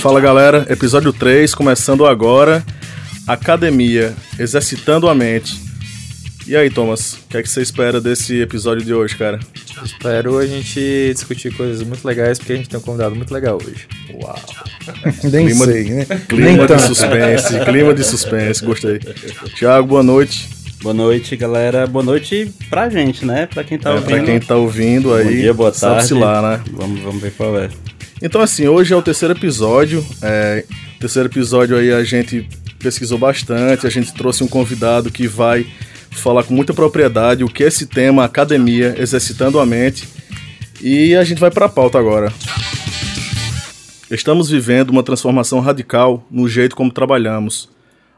Fala galera, episódio 3 começando agora. Academia, exercitando a mente. E aí, Thomas, o que é que você espera desse episódio de hoje, cara? Espero a gente discutir coisas muito legais, porque a gente tem um convidado muito legal hoje. Uau! Nem Clima sei, de- né? Clima Nem de tanto. suspense, clima de suspense, gostei. Tiago, boa noite. Boa noite, galera. Boa noite pra gente, né? Pra quem tá É, ouvindo. pra quem tá ouvindo aí, Bom dia, boa sabe-se tarde. lá, né? Vamos, vamos ver qual é. Então, assim, hoje é o terceiro episódio. É, terceiro episódio aí a gente pesquisou bastante, a gente trouxe um convidado que vai falar com muita propriedade o que é esse tema, academia, exercitando a mente. E a gente vai para a pauta agora. Estamos vivendo uma transformação radical no jeito como trabalhamos.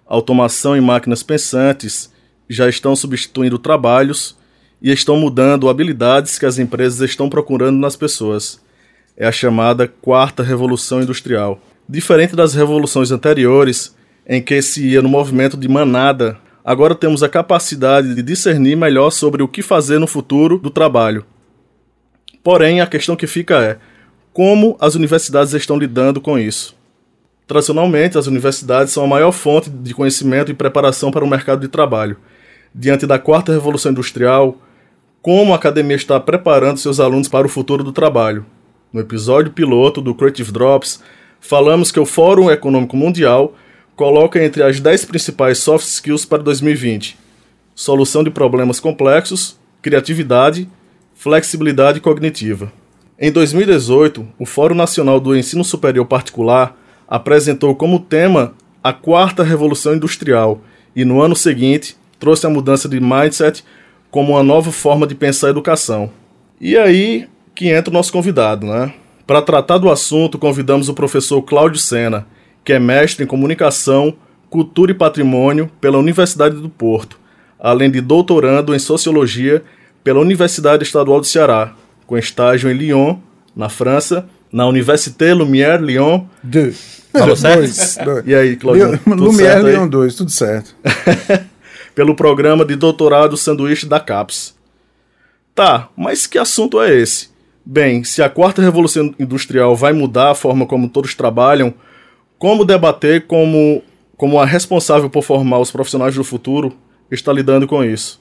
Automação e máquinas pensantes já estão substituindo trabalhos e estão mudando habilidades que as empresas estão procurando nas pessoas é a chamada quarta revolução industrial. Diferente das revoluções anteriores, em que se ia no movimento de manada, agora temos a capacidade de discernir melhor sobre o que fazer no futuro do trabalho. Porém, a questão que fica é: como as universidades estão lidando com isso? Tradicionalmente, as universidades são a maior fonte de conhecimento e preparação para o mercado de trabalho. Diante da quarta revolução industrial, como a academia está preparando seus alunos para o futuro do trabalho? No episódio piloto do Creative Drops, falamos que o Fórum Econômico Mundial coloca entre as 10 principais soft skills para 2020: solução de problemas complexos, criatividade, flexibilidade cognitiva. Em 2018, o Fórum Nacional do Ensino Superior Particular apresentou como tema a quarta revolução industrial e no ano seguinte trouxe a mudança de mindset como uma nova forma de pensar a educação. E aí que entra o nosso convidado, né? Para tratar do assunto, convidamos o professor Cláudio Sena, que é mestre em comunicação, cultura e patrimônio pela Universidade do Porto, além de doutorando em sociologia pela Universidade Estadual do Ceará, com estágio em Lyon, na França, na Université Lumière Lyon. De... Falou certo? Dois, dois. E aí, Cláudio? Lumière? Leão 2, tudo certo. pelo programa de doutorado sanduíche da CAPES. Tá, mas que assunto é esse? Bem, se a quarta revolução industrial vai mudar a forma como todos trabalham, como debater como, como a responsável por formar os profissionais do futuro está lidando com isso?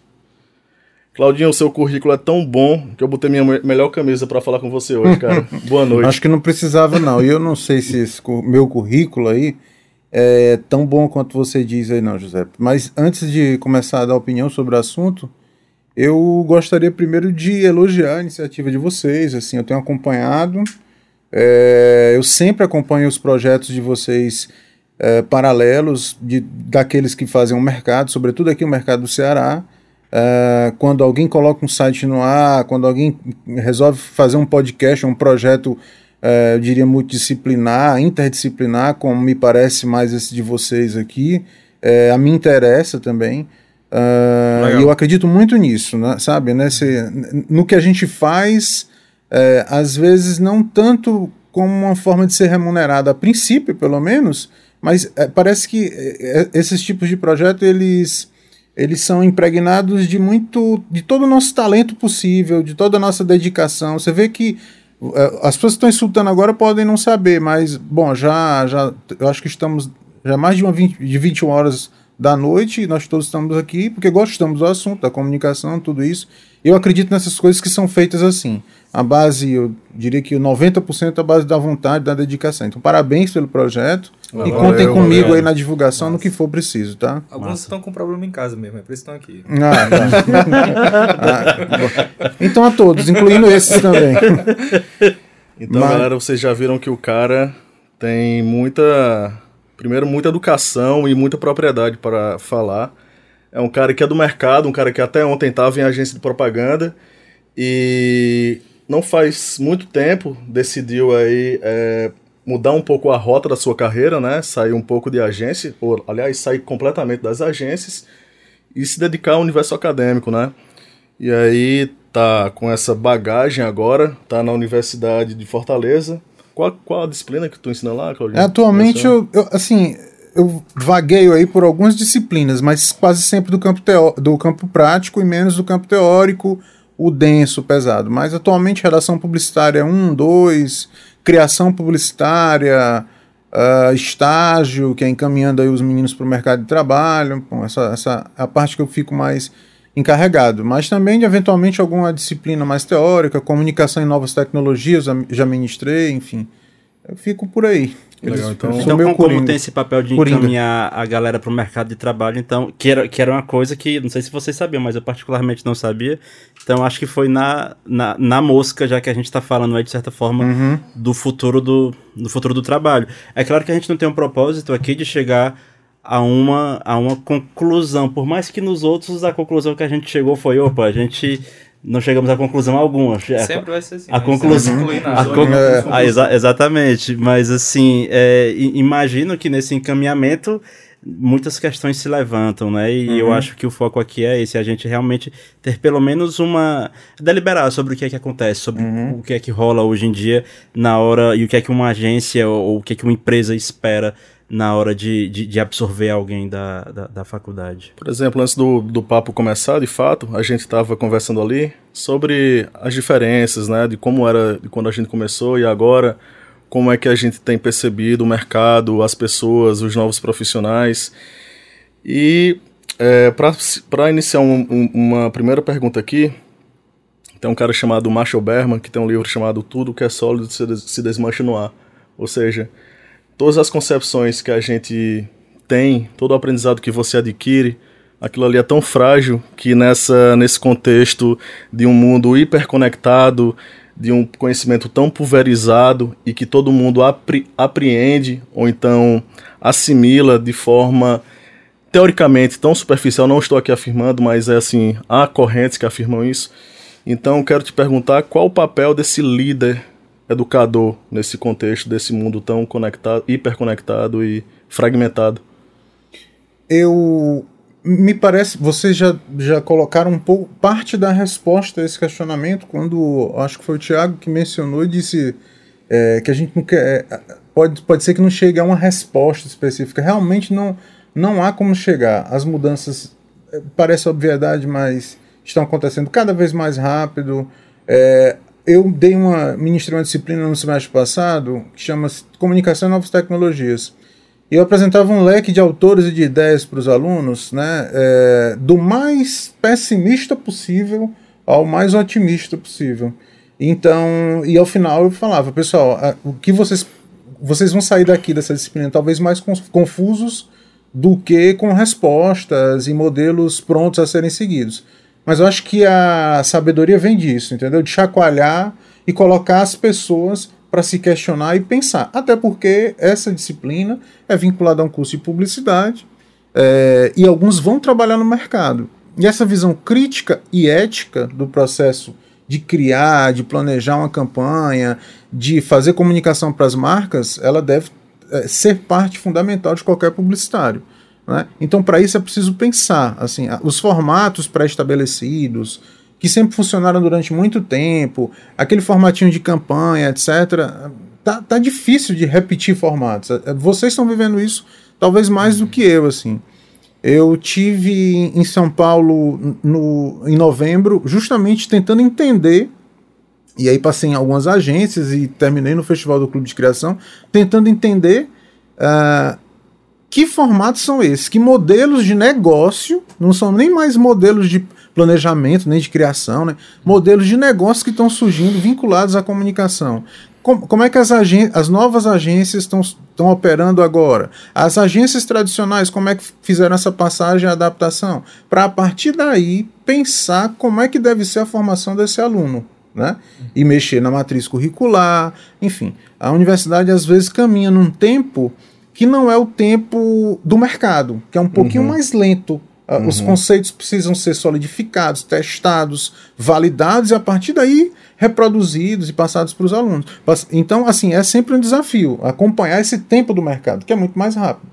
Claudinho, o seu currículo é tão bom que eu botei minha me- melhor camisa para falar com você hoje, cara. Boa noite. Acho que não precisava, não. E eu não sei se esse meu currículo aí é tão bom quanto você diz aí, não, José. Mas antes de começar a dar opinião sobre o assunto, eu gostaria primeiro de elogiar a iniciativa de vocês. Assim, eu tenho acompanhado, é, eu sempre acompanho os projetos de vocês é, paralelos de, daqueles que fazem o mercado, sobretudo aqui o mercado do Ceará. É, quando alguém coloca um site no ar, quando alguém resolve fazer um podcast, um projeto, é, eu diria, multidisciplinar, interdisciplinar, como me parece mais esse de vocês aqui, é, a mim interessa também. É, e eu acredito muito nisso, né, sabe? Nesse, no que a gente faz, é, às vezes não tanto como uma forma de ser remunerado, a princípio, pelo menos, mas é, parece que é, é, esses tipos de projeto, eles eles são impregnados de muito de todo o nosso talento possível, de toda a nossa dedicação. Você vê que eh, as pessoas que estão insultando agora podem não saber, mas bom, já já eu acho que estamos já mais de uma 20, de 21 horas da noite, e nós todos estamos aqui porque gostamos do assunto, da comunicação, tudo isso. Eu acredito nessas coisas que são feitas assim. A base, eu diria que 90% é a base da vontade, da dedicação. Então, parabéns pelo projeto e Valeu, contem comigo valeu. aí na divulgação no que for preciso, tá? Alguns estão com problema em casa mesmo, é por isso que estão aqui. Ah, tá. Ah, então a todos, incluindo esses também. Então, Mas- galera, vocês já viram que o cara tem muita. Primeiro, muita educação e muita propriedade para falar. É um cara que é do mercado, um cara que até ontem estava em agência de propaganda e não faz muito tempo decidiu aí é, mudar um pouco a rota da sua carreira, né? Sair um pouco de agência, ou aliás, sair completamente das agências e se dedicar ao universo acadêmico, né? E aí tá com essa bagagem agora, tá na Universidade de Fortaleza. Qual, qual a disciplina que tu ensina lá, Claudinho? Atualmente, eu, eu, assim, eu vagueio aí por algumas disciplinas, mas quase sempre do campo, teó do campo prático e menos do campo teórico, o denso, o pesado. Mas atualmente, redação publicitária 1, 2, criação publicitária, uh, estágio, que é encaminhando aí os meninos para o mercado de trabalho. Bom, essa, essa é a parte que eu fico mais encarregado. Mas também, de, eventualmente, alguma disciplina mais teórica, comunicação em novas tecnologias, já ministrei, enfim. Eu fico por aí. Legal, então, então como, como tem esse papel de Coringa. encaminhar a galera para o mercado de trabalho, então, que era, que era uma coisa que, não sei se vocês sabiam, mas eu particularmente não sabia, então acho que foi na, na, na mosca, já que a gente está falando aí, de certa forma, uhum. do futuro do, do futuro do trabalho. É claro que a gente não tem um propósito aqui de chegar a uma, a uma conclusão, por mais que nos outros a conclusão que a gente chegou foi, opa, a gente não chegamos a conclusão alguma. Sempre vai ser assim. A conclusão. A con... é. ah, exa exatamente. Mas assim, é, imagino que nesse encaminhamento muitas questões se levantam, né? E uhum. eu acho que o foco aqui é esse, a gente realmente ter pelo menos uma deliberar sobre o que é que acontece, sobre uhum. o que é que rola hoje em dia na hora e o que é que uma agência ou, ou o que é que uma empresa espera na hora de, de, de absorver alguém da, da, da, faculdade? Por exemplo, antes do, do papo começar, de fato, a gente estava conversando ali sobre as diferenças, né, de como era de quando a gente começou e agora, como é que a gente tem percebido o mercado, as pessoas, os novos profissionais. E é, para iniciar um, um, uma primeira pergunta aqui, tem um cara chamado Marshall Berman, que tem um livro chamado Tudo que é sólido se, se desmancha no ar. Ou seja, todas as concepções que a gente tem, todo o aprendizado que você adquire, aquilo ali é tão frágil que nessa nesse contexto de um mundo hiperconectado, de um conhecimento tão pulverizado e que todo mundo apre, apreende ou então assimila de forma teoricamente tão superficial, não estou aqui afirmando, mas é assim, há correntes que afirmam isso. Então, quero te perguntar qual o papel desse líder educador nesse contexto desse mundo tão conectado, hiperconectado e fragmentado? Eu me parece, vocês já, já colocaram um pouco parte da resposta a esse questionamento quando acho que foi o Tiago que mencionou e disse é, que a gente não quer, é, pode, pode ser que não chegue a uma resposta específica. Realmente não, não há como chegar. As mudanças é, parece obviedade, mas estão acontecendo cada vez mais rápido. É, eu dei uma ministrei uma disciplina no semestre passado que chama-se Comunicação e Novas Tecnologias. E eu apresentava um leque de autores e de ideias para os alunos, né, é, do mais pessimista possível ao mais otimista possível. Então, e ao final eu falava, pessoal, a, o que vocês vocês vão sair daqui dessa disciplina talvez mais confusos do que com respostas e modelos prontos a serem seguidos. Mas eu acho que a sabedoria vem disso, entendeu? De chacoalhar e colocar as pessoas para se questionar e pensar. Até porque essa disciplina é vinculada a um curso de publicidade é, e alguns vão trabalhar no mercado. E essa visão crítica e ética do processo de criar, de planejar uma campanha, de fazer comunicação para as marcas, ela deve é, ser parte fundamental de qualquer publicitário. Né? Então, para isso é preciso pensar assim, os formatos pré-estabelecidos, que sempre funcionaram durante muito tempo, aquele formatinho de campanha, etc. Tá, tá difícil de repetir formatos. É, vocês estão vivendo isso talvez mais do que eu, assim. Eu tive em São Paulo no, em novembro, justamente tentando entender, e aí passei em algumas agências e terminei no Festival do Clube de Criação, tentando entender uh, que formatos são esses? Que modelos de negócio, não são nem mais modelos de planejamento, nem de criação, né? modelos de negócio que estão surgindo vinculados à comunicação. Como, é que as, as novas agências estão operando agora? As agências tradicionais, como é que fizeram essa passagem e adaptação? Para a partir daí pensar como é que deve ser a formação desse aluno. Né? E mexer na matriz curricular, enfim. A universidade às vezes caminha num tempo que não é o tempo do mercado, que é um pouquinho uhum. mais lento. Ah, uhum. Os conceitos precisam ser solidificados, testados, validados e a partir daí reproduzidos e passados para os alunos. Então, assim, é sempre um desafio acompanhar esse tempo do mercado, que é muito mais rápido.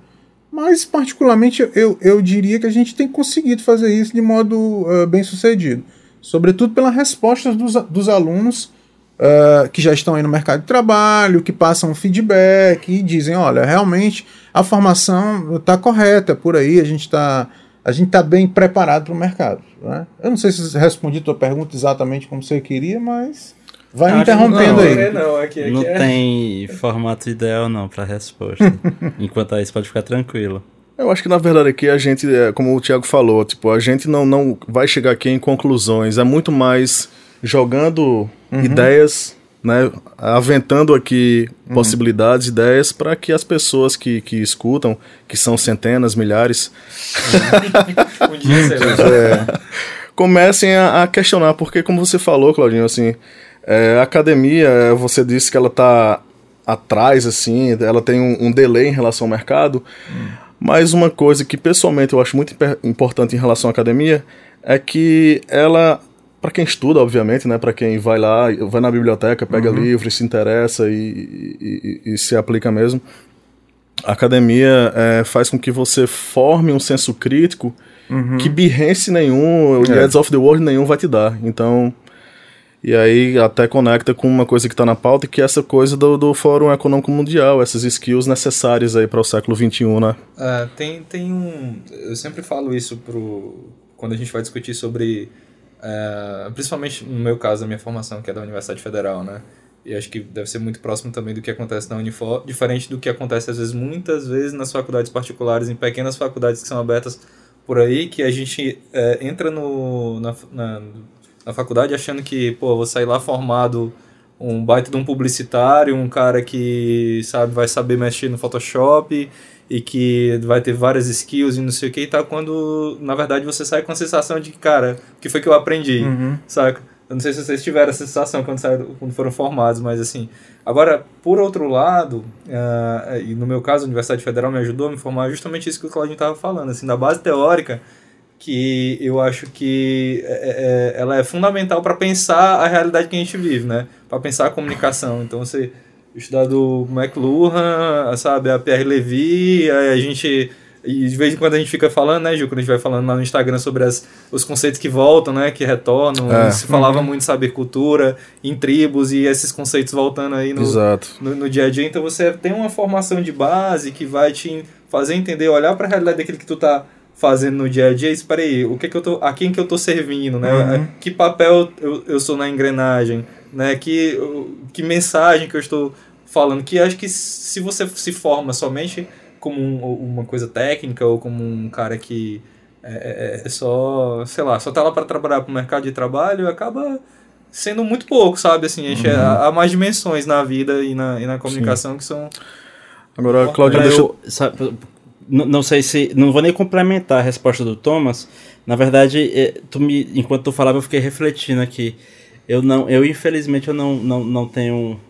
Mas, particularmente, eu, eu diria que a gente tem conseguido fazer isso de modo uh, bem sucedido. Sobretudo pelas respostas dos, dos alunos uh, que já estão aí no mercado de trabalho, que passam feedback e dizem, olha, realmente a formação está correta por aí, a gente está a gente está bem preparado para o mercado. Né? Eu não sei se respondi a tua pergunta exatamente como você queria, mas Vai me interrompendo não, aí. Não, aqui, aqui não é... tem formato ideal não para resposta. Enquanto isso, pode ficar tranquilo. Eu acho que na verdade aqui a gente, é, como o Thiago falou, tipo, a gente não, não vai chegar aqui em conclusões, é muito mais jogando uhum. ideias, né, aventando aqui uhum. possibilidades, ideias para que as pessoas que, que escutam, que são centenas, milhares, um dia é, comecem a, a, questionar, porque como você falou, Claudinho, assim, é, a academia, você disse que ela está atrás, assim, ela tem um, um, delay em relação ao mercado. Hum. Mas uma coisa que pessoalmente eu acho muito importante em relação à academia é que ela, para quem estuda, obviamente, né, para quem vai lá, vai na biblioteca, pega uhum. livro, se interessa e, e, e, se aplica mesmo, a academia é, faz com que você forme um senso crítico uhum. que Behance nenhum, é. Heads of the World nenhum vai te dar. Então, e aí até conecta com uma coisa que está na pauta, que é essa coisa do, do Fórum Econômico Mundial, essas skills necessárias aí para o século XXI, né? É, tem, tem um... Eu sempre falo isso pro, quando a gente vai discutir sobre... É, principalmente no meu caso, a minha formação, que é da Universidade Federal, né? E acho que deve ser muito próximo também do que acontece na Unifor, diferente do que acontece às vezes, muitas vezes, nas faculdades particulares, em pequenas faculdades que são abertas por aí, que a gente é, entra no, na, na na faculdade achando que, pô, vou sair lá formado um baita de um publicitário, um cara que, sabe, vai saber mexer no Photoshop e que vai ter várias skills e não sei o que e tal, quando, na verdade, você sai com a sensação de que, cara, o que foi que eu aprendi, uhum. saca? Eu não sei se vocês tiveram essa sensação quando, saíram, quando foram formados, mas assim. Agora, por outro lado, uh, e no meu caso, a Universidade Federal me ajudou a me formar justamente isso que o Claudinho estava falando. Assim, da base teórica, que eu acho que é, é, ela é fundamental para pensar a realidade que a gente vive, né? Para pensar a comunicação. Então, você estudar do McLuhan, sabe, a Pierre Levy, a gente e de vez em quando a gente fica falando, né, Gil, quando a gente vai falando lá no Instagram sobre as, os conceitos que voltam, né, que retornam. É. Se falava uhum. muito saber cultura em tribos e esses conceitos voltando aí no, no, no, dia a dia. Então você tem uma formação de base que vai te fazer entender, olhar para a realidade daquilo que tu tá fazendo no dia a dia, espera aí, o que que eu tô, a quem que eu tô servindo, né? Uhum. Que papel eu, eu sou na engrenagem, né? Que, que mensagem que eu estou falando, que acho que se você se forma somente como um, uma coisa técnica ou como um cara que é, é, é só, sei lá, só tá lá para trabalhar para o mercado de trabalho, acaba sendo muito pouco, sabe? Assim, uhum. há, há mais dimensões na vida e na, e na comunicação Sim. que são Agora, Cláudio, deixa eu... Sabe, não sei se. Não vou nem complementar a resposta do Thomas. Na verdade, é, tu me, enquanto tu falava, eu fiquei refletindo aqui. Eu não, eu infelizmente eu não, não, não tenho.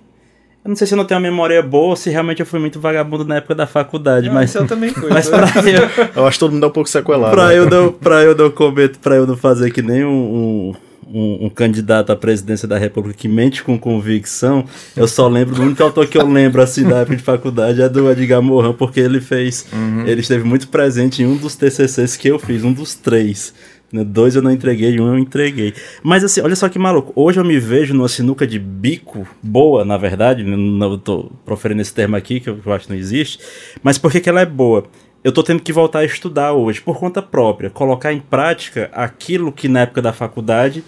Eu não sei se eu não tenho uma memória boa ou se realmente eu fui muito vagabundo na época da faculdade, não, mas. Eu também fui. Mas pra eu, eu acho que todo mundo é um pouco sequelado. Pra, né? eu, não, pra eu não cometer, pra eu não fazer que nem um, um um, um, candidato à presidência da República que mente com convicção, eu só lembro, o único autor que eu lembro assim da época de faculdade é do Edgar Morin, porque ele fez, uhum. ele esteve muito presente em um dos TCCs que eu fiz, um dos três. Né? Dois eu não entreguei, um eu entreguei. Mas assim, olha só que maluco. Hoje eu me vejo numa sinuca de bico boa, na verdade. Não estou proferindo esse termo aqui, que eu acho que não existe. Mas por que, que ela é boa? eu tô tendo que voltar a estudar hoje, por conta própria, colocar em prática aquilo que na época da faculdade.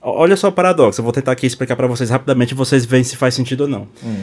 Olha só o paradoxo, eu vou tentar aqui explicar para vocês rapidamente vocês veem se faz sentido ou não. Hum.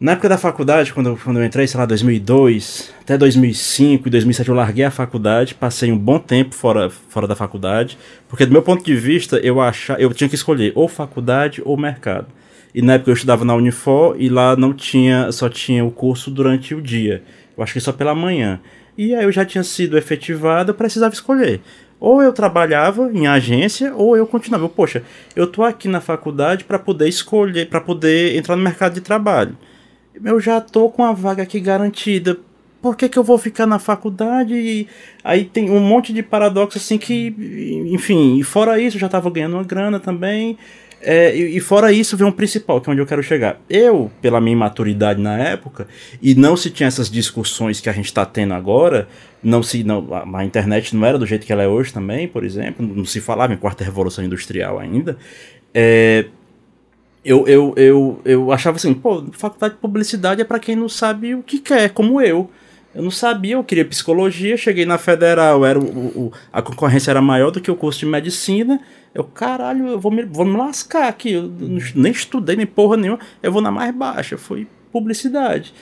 Na época da faculdade, quando eu, quando eu entrei, sei lá, 2002, até 2005 e 2007 eu larguei a faculdade, passei um bom tempo fora, fora da faculdade, porque do meu ponto de vista, eu achava, eu tinha que escolher ou faculdade ou mercado. E na época eu estudava na Unifor e lá não tinha, só tinha o curso durante o dia. Eu acho que só pela manhã. E aí eu já tinha sido efetivado, eu precisava escolher. Ou eu trabalhava em agência, ou eu continuava. Poxa, eu tô aqui na faculdade para poder escolher, para poder entrar no mercado de trabalho. Eu já tô com a vaga aqui garantida. Por que, que eu vou ficar na faculdade? E aí tem um monte de paradoxo assim que, enfim, e fora isso, eu já tava ganhando uma grana também. É, e, fora isso, vem um principal, que é onde eu quero chegar. Eu, pela minha maturidade na época, e não se tinha essas discussões que a gente está tendo agora, não se não, a, a, internet não era do jeito que ela é hoje também, por exemplo, não se falava em quarta revolução industrial ainda. É, eu, eu, eu, eu achava assim, pô, faculdade de publicidade é para quem não sabe o que quer, como eu. Eu não sabia, eu queria psicologia, cheguei na federal, era o, o, a concorrência era maior do que o curso de medicina. Eu, caralho, eu vou me, vou me lascar aqui. Eu nem estudei, nem porra nenhuma. Eu vou na mais baixa. Foi publicidade.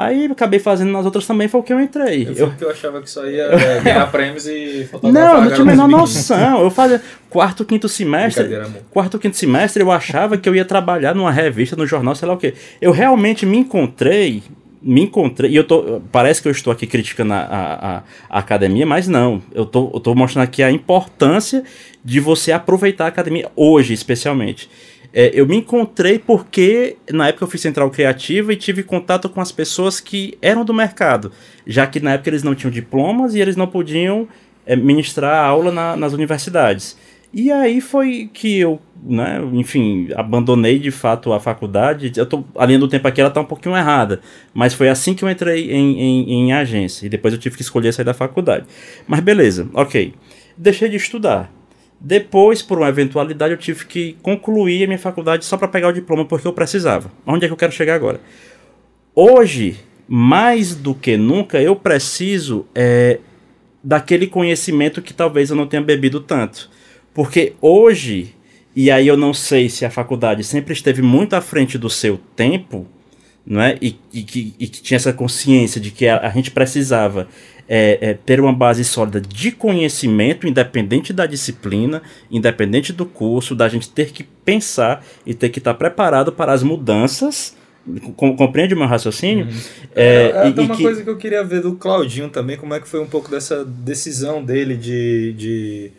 Aí acabei fazendo nas outras também, foi o que eu entrei. Eu, eu... que eu achava que só ia é, ganhar prêmios e Não, não tinha a menor noção. Eu fazia quarto, quinto semestre. Quarto, quinto semestre, eu achava que eu ia trabalhar numa revista, no jornal, sei lá o quê. Eu realmente me encontrei me encontrei, e eu tô, parece que eu estou aqui criticando a, a, a, academia, mas não, eu tô, eu tô mostrando aqui a importância de você aproveitar a academia, hoje especialmente. É, eu me encontrei porque na época eu fiz central criativa e tive contato com as pessoas que eram do mercado, já que na época eles não tinham diplomas e eles não podiam é, ministrar aula na, nas universidades. E aí foi que eu, né, enfim, abandonei de fato a faculdade. Eu tô, a linha do tempo aqui ela tá um pouquinho errada, mas foi assim que eu entrei em, em, em agência. E depois eu tive que escolher sair da faculdade. Mas beleza, ok. Deixei de estudar. Depois, por uma eventualidade, eu tive que concluir a minha faculdade só para pegar o diploma porque eu precisava. Onde é que eu quero chegar agora? Hoje, mais do que nunca, eu preciso é, daquele conhecimento que talvez eu não tenha bebido tanto. Porque hoje, e aí eu não sei se a faculdade sempre esteve muito à frente do seu tempo, não é? E, e, e que tinha essa consciência de que a, a gente precisava é, é, ter uma base sólida de conhecimento, independente da disciplina, independente do curso, da gente ter que pensar e ter que estar preparado para as mudanças. compreende o meu raciocínio? Uhum. É, é, é uma que... coisa que eu queria ver do Claudinho também, como é que foi um pouco dessa decisão dele de, de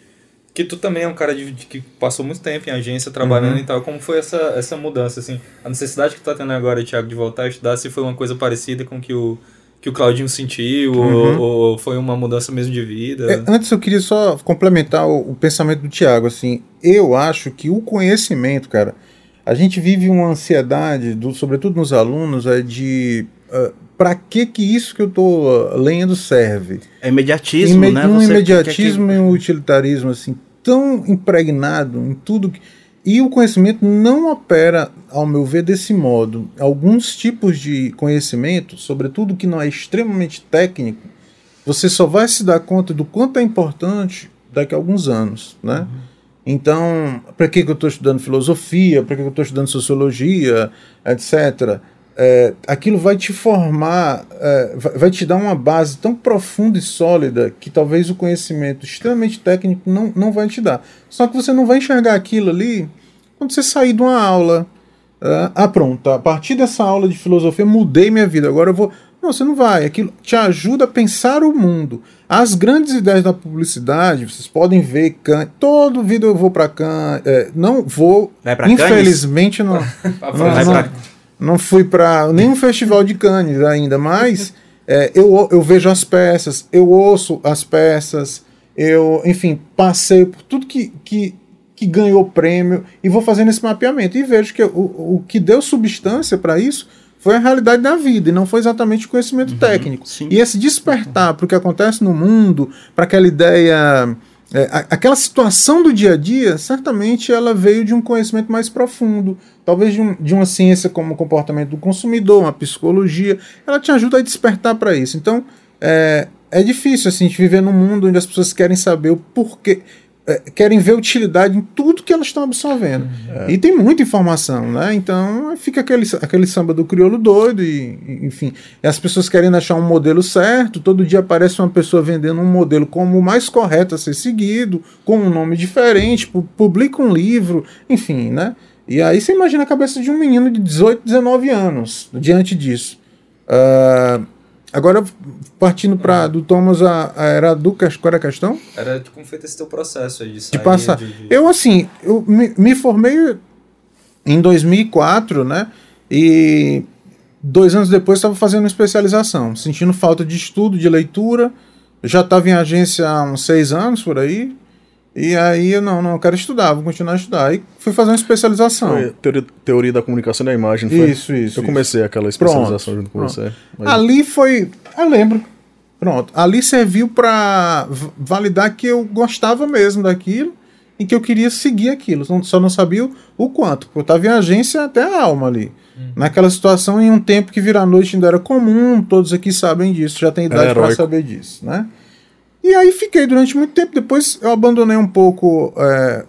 que tu também é um cara de, de, que passou muito tempo em agência trabalhando uhum. e tal. Como foi essa, essa mudança, assim? A necessidade que tu tá tendo agora, Thiago, de voltar a estudar, se foi uma coisa parecida com que o que o Claudinho sentiu, uhum. ou, ou, foi uma mudança mesmo de vida? É, antes eu queria só complementar o, o, pensamento do Thiago, assim, eu acho que o conhecimento, cara, a gente vive uma ansiedade, do, sobretudo nos alunos, é de uh, para que que isso que eu estou lendo serve? É imediatismo, Imed né? Um Você imediatismo que... e um utilitarismo assim tão impregnado em tudo que... E o conhecimento não opera, ao meu ver, desse modo. Alguns tipos de conhecimento, sobretudo que não é extremamente técnico, você só vai se dar conta do quanto é importante daqui a alguns anos, né? Uhum. Então, para que, que eu estou estudando filosofia? Para que, que eu estou estudando sociologia, etc é, aquilo vai te formar, é, vai te dar uma base tão profunda e sólida que talvez o conhecimento extremamente técnico não, não vai te dar. Só que você não vai enxergar aquilo ali quando você sair de uma aula. É, ah, pronto, a partir dessa aula de filosofia mudei minha vida, agora eu vou. Não, você não vai. Aquilo te ajuda a pensar o mundo. As grandes ideias da publicidade, vocês podem ver Kant. Todo vídeo eu vou para Kant. É, não vou. infelizmente não. não, não, não fui para nenhum festival de Cannes ainda, mas é, eu, eu vejo as peças, eu ouço as peças, eu, enfim, passei por tudo que, que, que ganhou prêmio e vou fazendo esse mapeamento e vejo que o, o que deu substância para isso foi a realidade da vida e não foi exatamente o conhecimento uhum, técnico. Sim. E esse despertar para o que acontece no mundo, para aquela ideia é, aquela situação do dia a dia, certamente ela veio de um conhecimento mais profundo, talvez de, um, de uma ciência como o comportamento do consumidor, uma psicologia, ela te ajuda a despertar para isso. Então, é, é difícil assim, a gente viver num mundo onde as pessoas querem saber o porquê, é, querem ver utilidade em tudo que elas estão absorvendo. É. E tem muita informação, né? Então fica aquele, aquele samba do crioulo doido, e, enfim. E as pessoas querem achar um modelo certo, todo dia aparece uma pessoa vendendo um modelo como o mais correto a ser seguido, com um nome diferente, publica um livro, enfim, né? E aí você imagina a cabeça de um menino de 18, 19 anos diante disso. Uh, Agora, partindo para do Thomas, a, a, era do qual era a questão? Era de como foi esse teu processo aí de sair, De passar. De, de... Eu, assim, eu me, me, formei em 2004, né? E dois anos depois estava fazendo especialização, sentindo falta de estudo, de leitura. já estava em agência há uns seis anos, por aí. E aí eu não, não, eu quero estudar, vou continuar a estudar. Aí fui fazer uma especialização. Foi teoria, teoria da comunicação da imagem, foi? Isso, isso. Eu comecei isso. aquela especialização pronto, junto com pronto. você. Mas... Ali foi. Eu lembro. Pronto. Ali serviu para validar que eu gostava mesmo daquilo e que eu queria seguir aquilo. Só não sabia o, quanto. Porque eu estava em agência até a alma ali. Uhum. Naquela situação, em um tempo que virar noite ainda era comum, todos aqui sabem disso, já tem idade é para saber disso, né? E aí fiquei durante muito tempo. Depois eu abandonei um pouco é,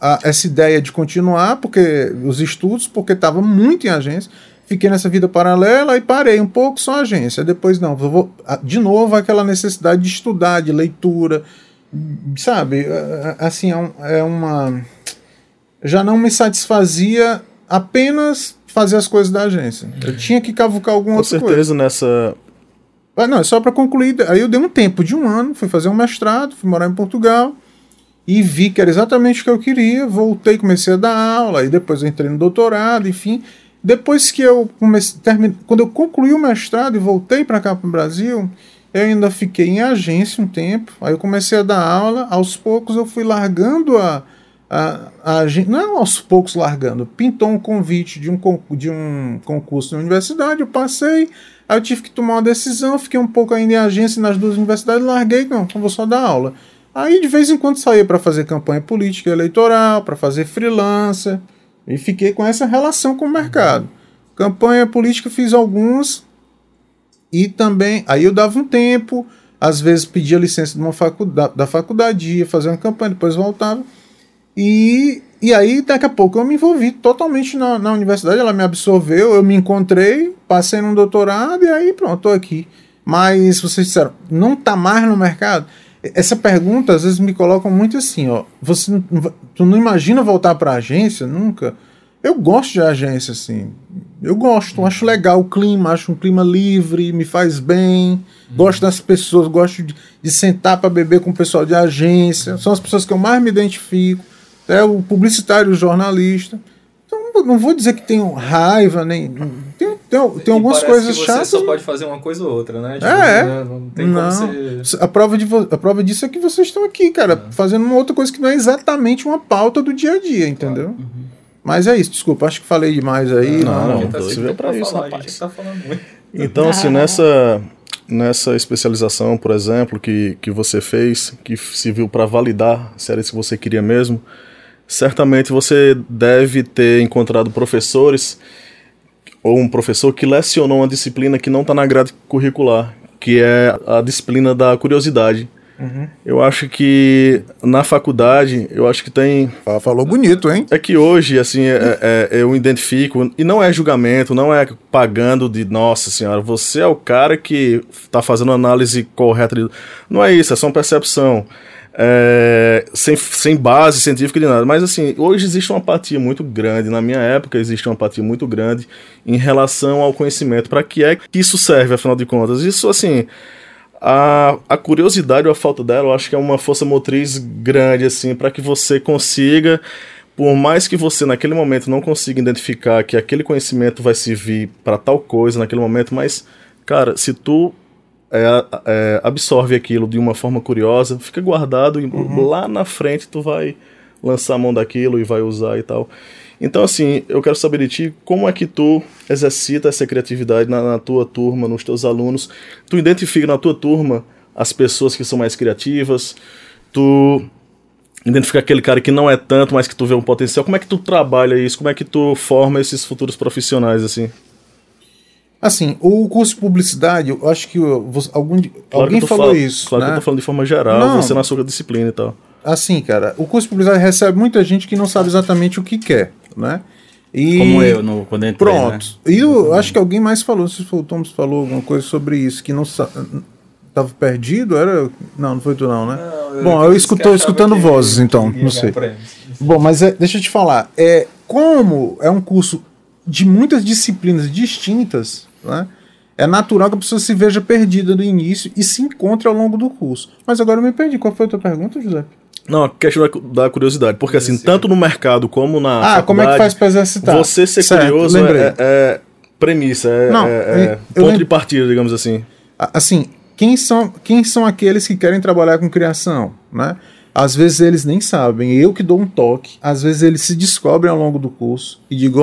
a, essa ideia de continuar, porque os estudos, porque estava muito em agência. Fiquei nessa vida paralela e parei um pouco só agência. Depois, não, vou, de novo aquela necessidade de estudar, de leitura, sabe? Assim, é, é uma. Já não me satisfazia apenas fazer as coisas da agência. Eu tinha que cavucar alguma Com outra coisa. Com certeza nessa. Ah, não, é só para concluir. Aí eu dei um tempo de um ano, fui fazer um mestrado, fui morar em Portugal e vi que era exatamente o que eu queria. Voltei, comecei a dar aula, e depois entrei no doutorado, enfim. Depois que eu comecei, termine, quando eu concluí o mestrado e voltei para cá para o Brasil, eu ainda fiquei em agência um tempo. Aí eu comecei a dar aula. Aos poucos eu fui largando a, a, a agência. Não aos poucos largando. Pintou um convite de um, de um concurso na universidade. Eu passei. Aí eu tive que tomar uma decisão. Fiquei um pouco ainda em agência nas duas universidades. Larguei. Não, vou só dar aula. Aí de vez em quando saía para fazer campanha política eleitoral, para fazer freelancer. E fiquei com essa relação com o mercado. Campanha política fiz algumas. E também, aí eu dava um tempo, às vezes pedia licença de uma faculdade, da faculdade, ia fazer uma campanha, depois voltava. E, e aí, daqui a pouco, eu me envolvi totalmente na, na universidade, ela me absorveu, eu me encontrei, passei num doutorado e aí pronto, tô aqui. Mas vocês disseram, não tá mais no mercado? Essa pergunta às vezes me colocam muito assim, ó. Você, tu não imagina voltar para a agência nunca? Eu gosto de agência, assim. Eu gosto, acho legal o clima, acho um clima livre, me faz bem. Uhum. Gosto das pessoas, gosto de, de sentar para beber com o pessoal de agência. São as pessoas que eu mais me identifico. É o publicitário, o jornalista. Então, não vou dizer que tenho raiva, nem. Tem, tem, tem algumas coisas que chatas. Você só pode fazer uma coisa ou outra, né? Tipo, é. Né? Não tem não. como você... a, prova de a prova disso é que vocês estão aqui, cara, fazendo uma outra coisa que não é exatamente uma pauta do dia a dia, entendeu? Claro. Uhum. Mas é isso, desculpa, acho que falei demais aí. Não, não, não tá você veio pra isso, falar, rapaz. Tá então, assim, nessa, nessa especialização, por exemplo, que, que você fez, que se viu para validar se era isso que você queria mesmo, certamente você deve ter encontrado professores ou um professor que lecionou uma disciplina que não está na grade curricular, que é a disciplina da curiosidade. Uhum. Eu acho que na faculdade, eu acho que tem. Ah, falou bonito, hein? É que hoje, assim, é, é, eu identifico, e não é julgamento, não é pagando de, nossa senhora, você é o cara que está fazendo análise correta. De... Não é isso, é só uma percepção. É, sem, sem base científica de nada. Mas assim, hoje existe uma apatia muito grande, na minha época existe uma apatia muito grande em relação ao conhecimento. Para que é que isso serve, afinal de contas? Isso, assim, a, a curiosidade ou a falta dela, eu acho que é uma força motriz grande, assim, para que você consiga, por mais que você naquele momento não consiga identificar que aquele conhecimento vai servir para tal coisa naquele momento, mas, cara, se tu é, é, absorve aquilo de uma forma curiosa, fica guardado e uhum. lá na frente tu vai lançar a mão daquilo e vai usar e tal. Então, assim, eu quero saber de ti como é que tu exercita essa criatividade na, na, tua turma, nos teus alunos. Tu identifica na tua turma as pessoas que são mais criativas, tu identifica aquele cara que não é tanto, mas que tu vê um potencial. Como é que tu trabalha isso? Como é que tu forma esses futuros profissionais, assim? Assim, o curso de publicidade, eu acho que algum, claro alguém que falou falo, isso. Claro né? que eu né? tô falando de forma geral, não. você na sua disciplina e tal. Assim, cara, o curso de publicidade recebe muita gente que não sabe exatamente o que quer né? E... Como eu, no, quando entrei, Pronto. Né? E eu acho que alguém mais falou, se o Thomas falou alguma coisa sobre isso, que não estava perdido, era... Não, não foi tu não, né? Não, eu Bom, eu escutou escutando vozes, então, não sei. Bom, mas é, deixa eu te falar, é, como é um curso de muitas disciplinas distintas, né? É natural que a pessoa se veja perdida no início e se encontre ao longo do curso. Mas agora eu me perdi. Qual foi a tua pergunta, José? Não, a questão da curiosidade, porque assim, tanto no mercado como na. Ah, como é que faz pra exercitar? Você ser certo, curioso é, é, premissa, é, Não, é, é ponto de partida, digamos assim. Assim, quem são, quem são aqueles que querem trabalhar com criação, né? Às vezes eles nem sabem, eu que dou um toque, às vezes eles se descobrem ao longo do curso e digo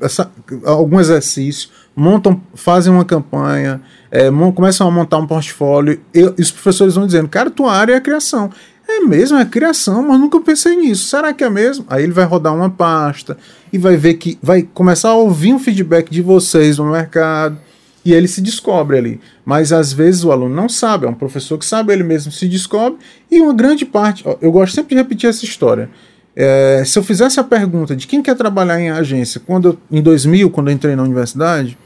essa, algum exercício, montam, fazem uma campanha, é, começam a montar um portfólio, e, os professores vão dizendo, cara, tua área é a criação É mesmo, é criação, mas nunca pensei nisso. Será que é mesmo? Aí ele vai rodar uma pasta e vai ver que vai começar a ouvir um feedback de vocês no mercado e ele se descobre ali. Mas às vezes o aluno não sabe, é um professor que sabe, ele mesmo se descobre e uma grande parte, ó, eu gosto sempre de repetir essa história. É, se eu fizesse a pergunta de quem quer trabalhar em agência, quando eu, em 2000, quando eu entrei na universidade,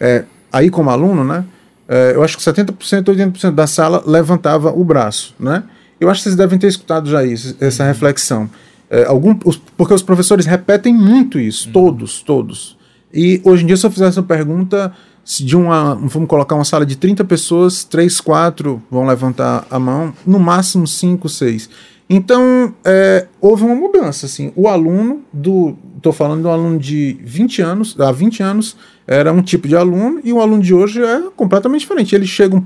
é, aí como aluno, né? É, eu acho que 70%, 80% da sala levantava o braço, né? Eu acho que vocês devem ter escutado já isso, essa uhum. reflexão. É, algum, os, porque os professores repetem muito isso, uhum. todos, todos. E hoje em dia, se eu fizesse essa pergunta, se de uma, vamos colocar uma sala de 30 pessoas, 3, 4 vão levantar a mão, no máximo 5, 6. Então, é, houve uma mudança, assim, o aluno do, estou falando de um aluno de 20 anos, há 20 anos era um tipo de aluno, e o aluno de hoje é completamente diferente, ele chega, um,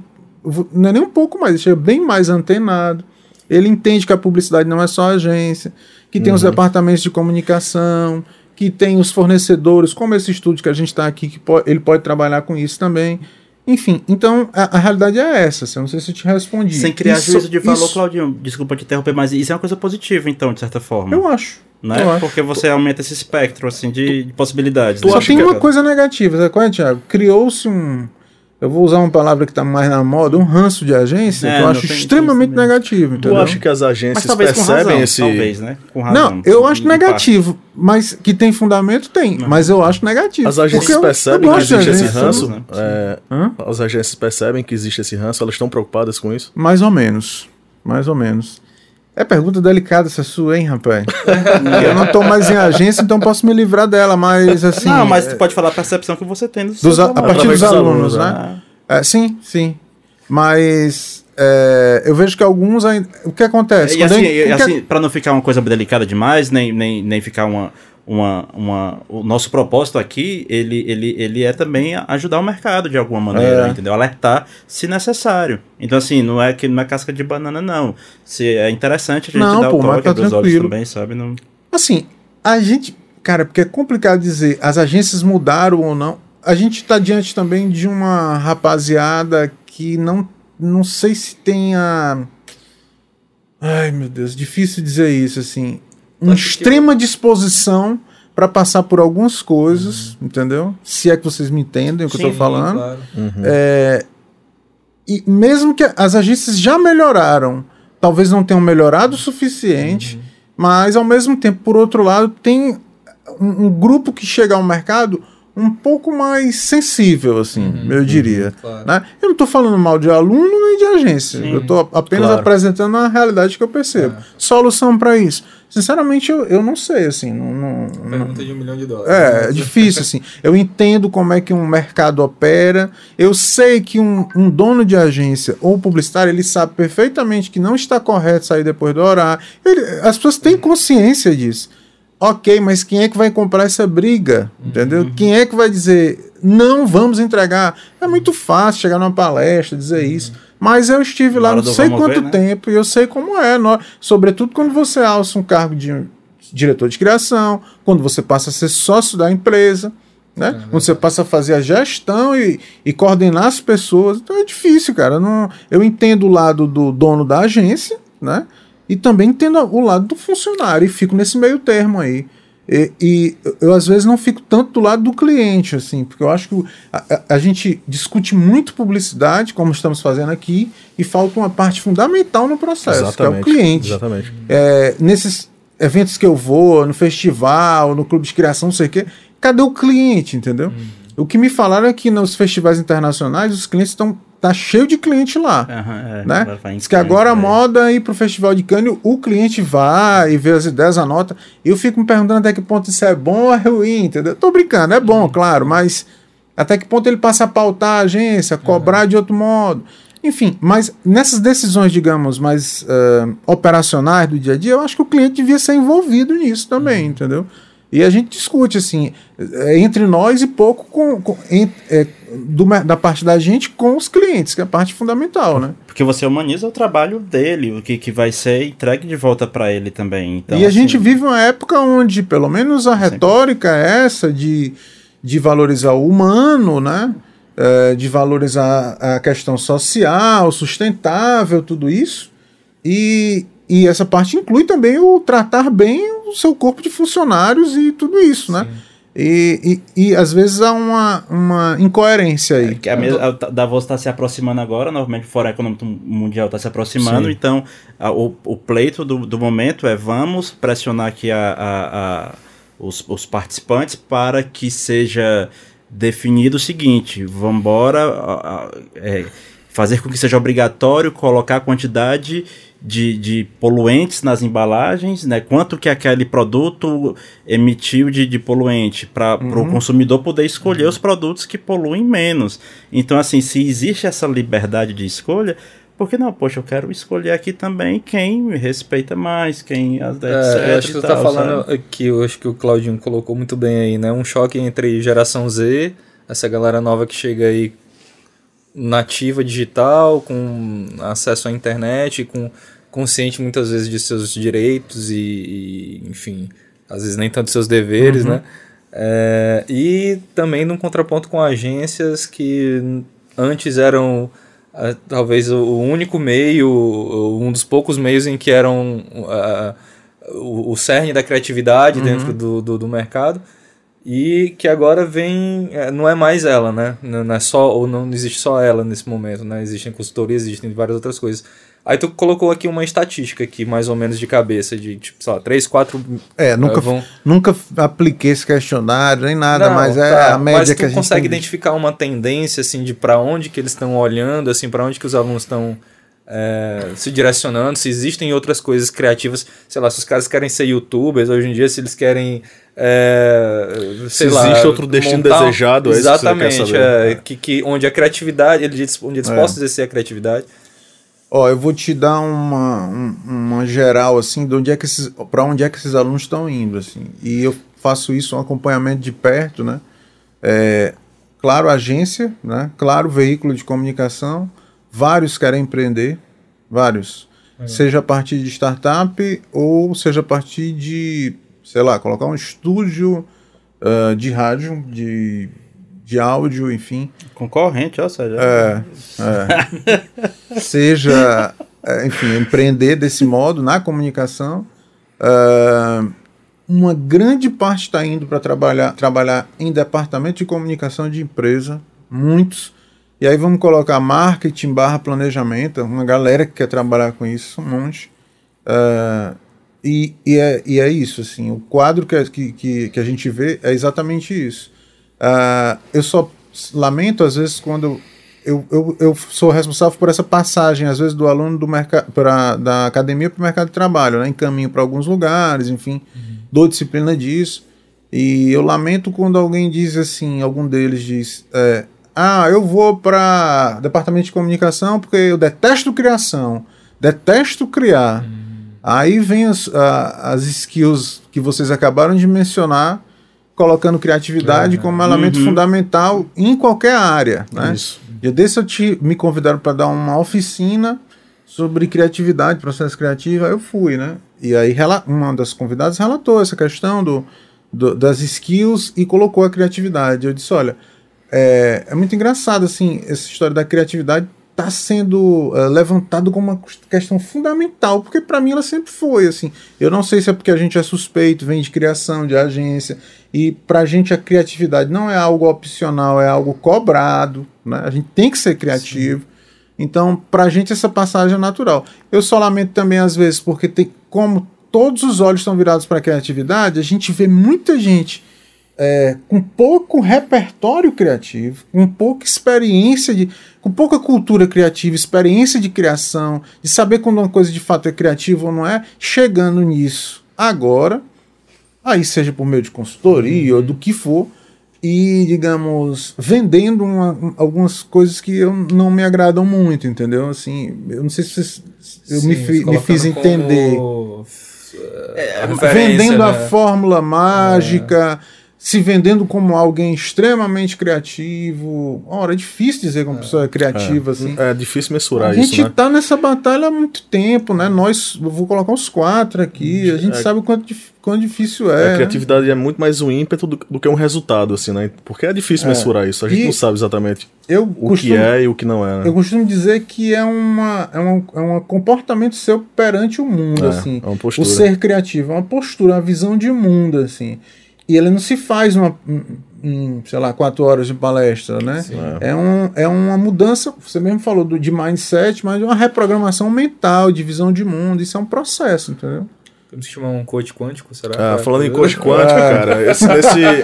não é nem um pouco mais, ele chega bem mais antenado, ele entende que a publicidade não é só agência, que tem uhum. os departamentos de comunicação, que tem os fornecedores, como esse estúdio que a gente está aqui, que pode, ele pode trabalhar com isso também. Enfim, então a, a, realidade é essa. Assim, eu não sei se eu te respondi. Sem criar isso, juízo de valor, isso... Claudinho, desculpa te interromper, mas isso é uma coisa positiva, então, de certa forma. Eu acho. Né? Eu Porque acho. você aumenta esse espectro assim, de, de possibilidades. Só tem uma coisa negativa, sabe qual é, Thiago? Criou-se um eu vou usar uma palavra que está mais na moda, um ranço de agência, é, que eu acho extremamente negativo. Tu acha que as agências percebem razão, esse. Talvez, né? Com razão, não, eu acho negativo, parte. mas que tem fundamento, tem. Não. Mas eu acho negativo. As agências percebem eu, eu que existe esse ranço? Né? É, as agências percebem que existe esse ranço, elas estão preocupadas com isso? Mais ou menos. Mais ou menos. É pergunta delicada essa sua, hein, rapaz? eu não tô mais em agência, então posso me livrar dela, mas assim. Não, mas tu pode falar a percepção que você tem dos, dos a, a partir dos, dos alunos, alunos, né? É, sim, sim. Mas é, eu vejo que alguns ainda. O que acontece? E assim, assim para não ficar uma coisa delicada demais, nem, nem, nem ficar uma, uma, uma, o nosso propósito aqui, ele, ele, ele é também ajudar o mercado de alguma maneira, é. entendeu? Alertar se necessário. Então, assim, não é que não é casca de banana, não. Se é interessante a gente não, dar pô, o toque tá dos olhos também, sabe? Não... Assim, a gente. Cara, porque é complicado dizer as agências mudaram ou não. A gente está diante também de uma rapaziada que não, não sei se tenha. Ai, meu Deus, difícil dizer isso, assim uma extrema disposição para passar por algumas coisas, uhum. entendeu? Se é que vocês me entendem o que Sim, eu estou falando. Claro. Uhum. É, e mesmo que as agências já melhoraram, talvez não tenham melhorado o suficiente, uhum. mas ao mesmo tempo, por outro lado, tem um, um, grupo que chega ao mercado um pouco mais sensível, assim, uhum. eu diria. Claro. Né? Eu não estou falando mal de aluno nem de agência, Sim. eu estou apenas claro. apresentando a realidade que eu percebo. É. Solução para isso Sinceramente, eu, eu não sei, assim. Não, não, Pergunta não... de um milhão de dólares. É, é difícil, assim. Eu entendo como é que um mercado opera. Eu sei que um, um dono de agência ou publicitário, ele sabe perfeitamente que não está correto sair depois do horário. Ele, as pessoas têm consciência disso. Ok, mas quem é que vai comprar essa briga? Entendeu? Uhum. Quem é que vai dizer não vamos entregar? É muito fácil chegar numa palestra, dizer uhum. isso. Mas eu estive lá não sei quanto ver, né? tempo e eu sei como é. Sobretudo quando você alça um cargo de diretor de criação, quando você passa a ser sócio da empresa, né? É, quando você passa a fazer a gestão e, e coordenar as pessoas. Então é difícil, cara. Não, eu entendo o lado do dono da agência, né? E também entendo o lado do funcionário e fico nesse meio termo aí. E, e, eu às vezes não fico tanto do lado do cliente, assim, porque eu acho que a, a, gente discute muito publicidade, como estamos fazendo aqui, e falta uma parte fundamental no processo, exatamente, que é o cliente. Exatamente. É, nesses eventos que eu vou, no festival, no clube de criação, não sei o quê, cadê o cliente, entendeu? Hum. O que me falaram é que nos festivais internacionais os clientes estão tá cheio de cliente lá. Uhum, é, né? Diz que agora a é. moda é ir pro Festival de Cannes, o cliente vai e vê as ideias, anota. E eu fico me perguntando até que ponto isso é bom ou é ruim, entendeu? Tô brincando, é bom, claro, mas até que ponto ele passa a pautar a agência, cobrar uhum. de outro modo. Enfim, mas nessas decisões, digamos, mais uh, operacionais do dia a dia, eu acho que o cliente devia ser envolvido nisso também, uhum. entendeu? E a gente discute, assim, é, entre nós e pouco com, com é, do, da parte da gente com os clientes, que é a parte fundamental, né? Porque você humaniza o trabalho dele, o que, que vai ser entregue de volta para ele também. Então, e a assim, gente vive uma época onde, pelo menos a retórica é essa de, de valorizar o humano, né? É, de valorizar a questão social, sustentável, tudo isso. E e essa parte inclui também o tratar bem o seu corpo de funcionários e tudo isso, né? Sim. né? E, e, e, às vezes há uma, uma incoerência aí. É que a, a Davos está se aproximando agora, novamente o Fórum Econômico Mundial está se aproximando, Sim. então a, o, o pleito do, do momento é vamos pressionar aqui a, a, a os, os participantes para que seja definido o seguinte: vamos embora é, fazer com que seja obrigatório colocar a quantidade de, de poluentes nas embalagens, né? Quanto que aquele produto emitiu de, de poluente para uhum. o consumidor poder escolher uhum. os produtos que poluem menos. Então, assim, se existe essa liberdade de escolha, porque não, poxa, eu quero escolher aqui também quem me respeita mais, quem as é, acho que você está falando sabe? que eu acho que o Claudinho colocou muito bem aí, né? Um choque entre geração Z, essa galera nova que chega aí nativa digital, com acesso à internet, com consciente muitas vezes de seus direitos e, e enfim, às vezes nem tanto seus deveres, uhum. né? É, e também num contraponto com agências que antes eram uh, talvez o único meio, um dos poucos meios em que eram uh, o, o cerne da criatividade uhum. dentro do, do, do, mercado e que agora vem é, não é mais ela né não é só ou não existe só ela nesse momento né existem consultorias existem várias outras coisas Aí tu colocou aqui uma estatística aqui, mais ou menos de cabeça, de tipo, sei lá, 3, 4. É, nunca, uh, vão... nunca apliquei esse questionário, nem nada, Não, mas é tá, a média mas que a gente. consegue tem... identificar uma tendência, assim, de para onde que eles estão olhando, assim, para onde que os alunos estão. É, se direcionando, se existem outras coisas criativas, sei lá, se os caras querem ser youtubers hoje em dia, se eles querem. É, sei se lá, existe outro destino montar... desejado, é exatamente, que, é, que, que, onde a criatividade, eles, onde eles é. possam exercer a criatividade. Ó, eu vou te dar uma, uma geral assim de onde é que esses para onde é que esses alunos estão indo assim. E eu faço isso um acompanhamento de perto, né? É, claro, agência, né? Claro, veículo de comunicação. Vários querem empreender, vários. É. Seja a partir de startup ou seja a partir de, sei lá, colocar um estúdio uh, de rádio, de de áudio, enfim. Concorrente, seja. É, é. seja, é, enfim, empreender desse modo na comunicação. Uh, uma grande parte está indo para trabalhar, trabalhar em departamento de comunicação de empresa, muitos. E aí vamos colocar marketing barra planejamento, uma galera que quer trabalhar com isso, um monte. Uh, e, e, é, e é isso, assim, o quadro que, que, que a gente vê é exatamente isso. Uh, eu só lamento, às vezes, quando eu, eu, eu sou responsável por essa passagem, às vezes, do aluno do pra, da academia para o mercado de trabalho, né? encaminho para alguns lugares, enfim, uhum. dou disciplina disso. E eu lamento quando alguém diz assim, algum deles diz, é, ah, eu vou para departamento de comunicação porque eu detesto criação, detesto criar. Uhum. Aí vem as, as skills que vocês acabaram de mencionar, colocando criatividade como elemento uhum. fundamental em qualquer área. Né? Isso. E desse eu te, me convidaram para dar uma oficina sobre criatividade, processo criativo, aí eu fui, né? E aí uma das convidadas relatou essa questão do, do, das skills e colocou a criatividade. Eu disse, olha, é, é muito engraçado, assim, essa história da criatividade está sendo uh, levantado como uma questão fundamental, porque para mim ela sempre foi assim. Eu não sei se é porque a gente é suspeito, vem de criação, de agência, e para a gente a criatividade não é algo opcional, é algo cobrado, né? A gente tem que ser criativo. Sim. Então, para a gente essa passagem é natural. Eu só lamento também às vezes porque tem como todos os olhos estão virados para a criatividade, a gente vê muita gente é, com pouco repertório criativo, com pouca experiência de. Com pouca cultura criativa, experiência de criação, de saber quando uma coisa de fato é criativa ou não é, chegando nisso agora, aí seja por meio de consultoria uhum. ou do que for, e, digamos, vendendo uma, algumas coisas que eu, não me agradam muito, entendeu? Assim, eu não sei se vocês, eu Sim, me, me fiz entender. Como... É, vendendo né? a fórmula mágica. É se vendendo como alguém extremamente criativo. Ora, é difícil dizer como é. pessoa é criativa, é. assim. É difícil mensurar isso, A gente né? tá nessa batalha há muito tempo, né? Nós, vou colocar os quatro aqui, a gente é. sabe o quanto, quão difícil é. A né? criatividade né? é muito mais um ímpeto do, do, que um resultado, assim, né? Porque é difícil é. mensurar isso. A gente e não sabe exatamente o costumo, que é e o que não é. Né? Eu costumo dizer que é, uma, é, um, é um comportamento seu perante o mundo, é, assim. É uma postura. O ser criativo é uma postura, uma visão de mundo, assim. E ele não se faz uma, em, sei lá, quatro horas de palestra, né? É. é. um, é uma mudança, você mesmo falou do, de mindset, mas de uma reprogramação mental, de visão de mundo. Isso é um processo, entendeu? Temos que chamar um coach quântico, será? Ah, falando em coach quântico, ah. cara, esse, nesse... É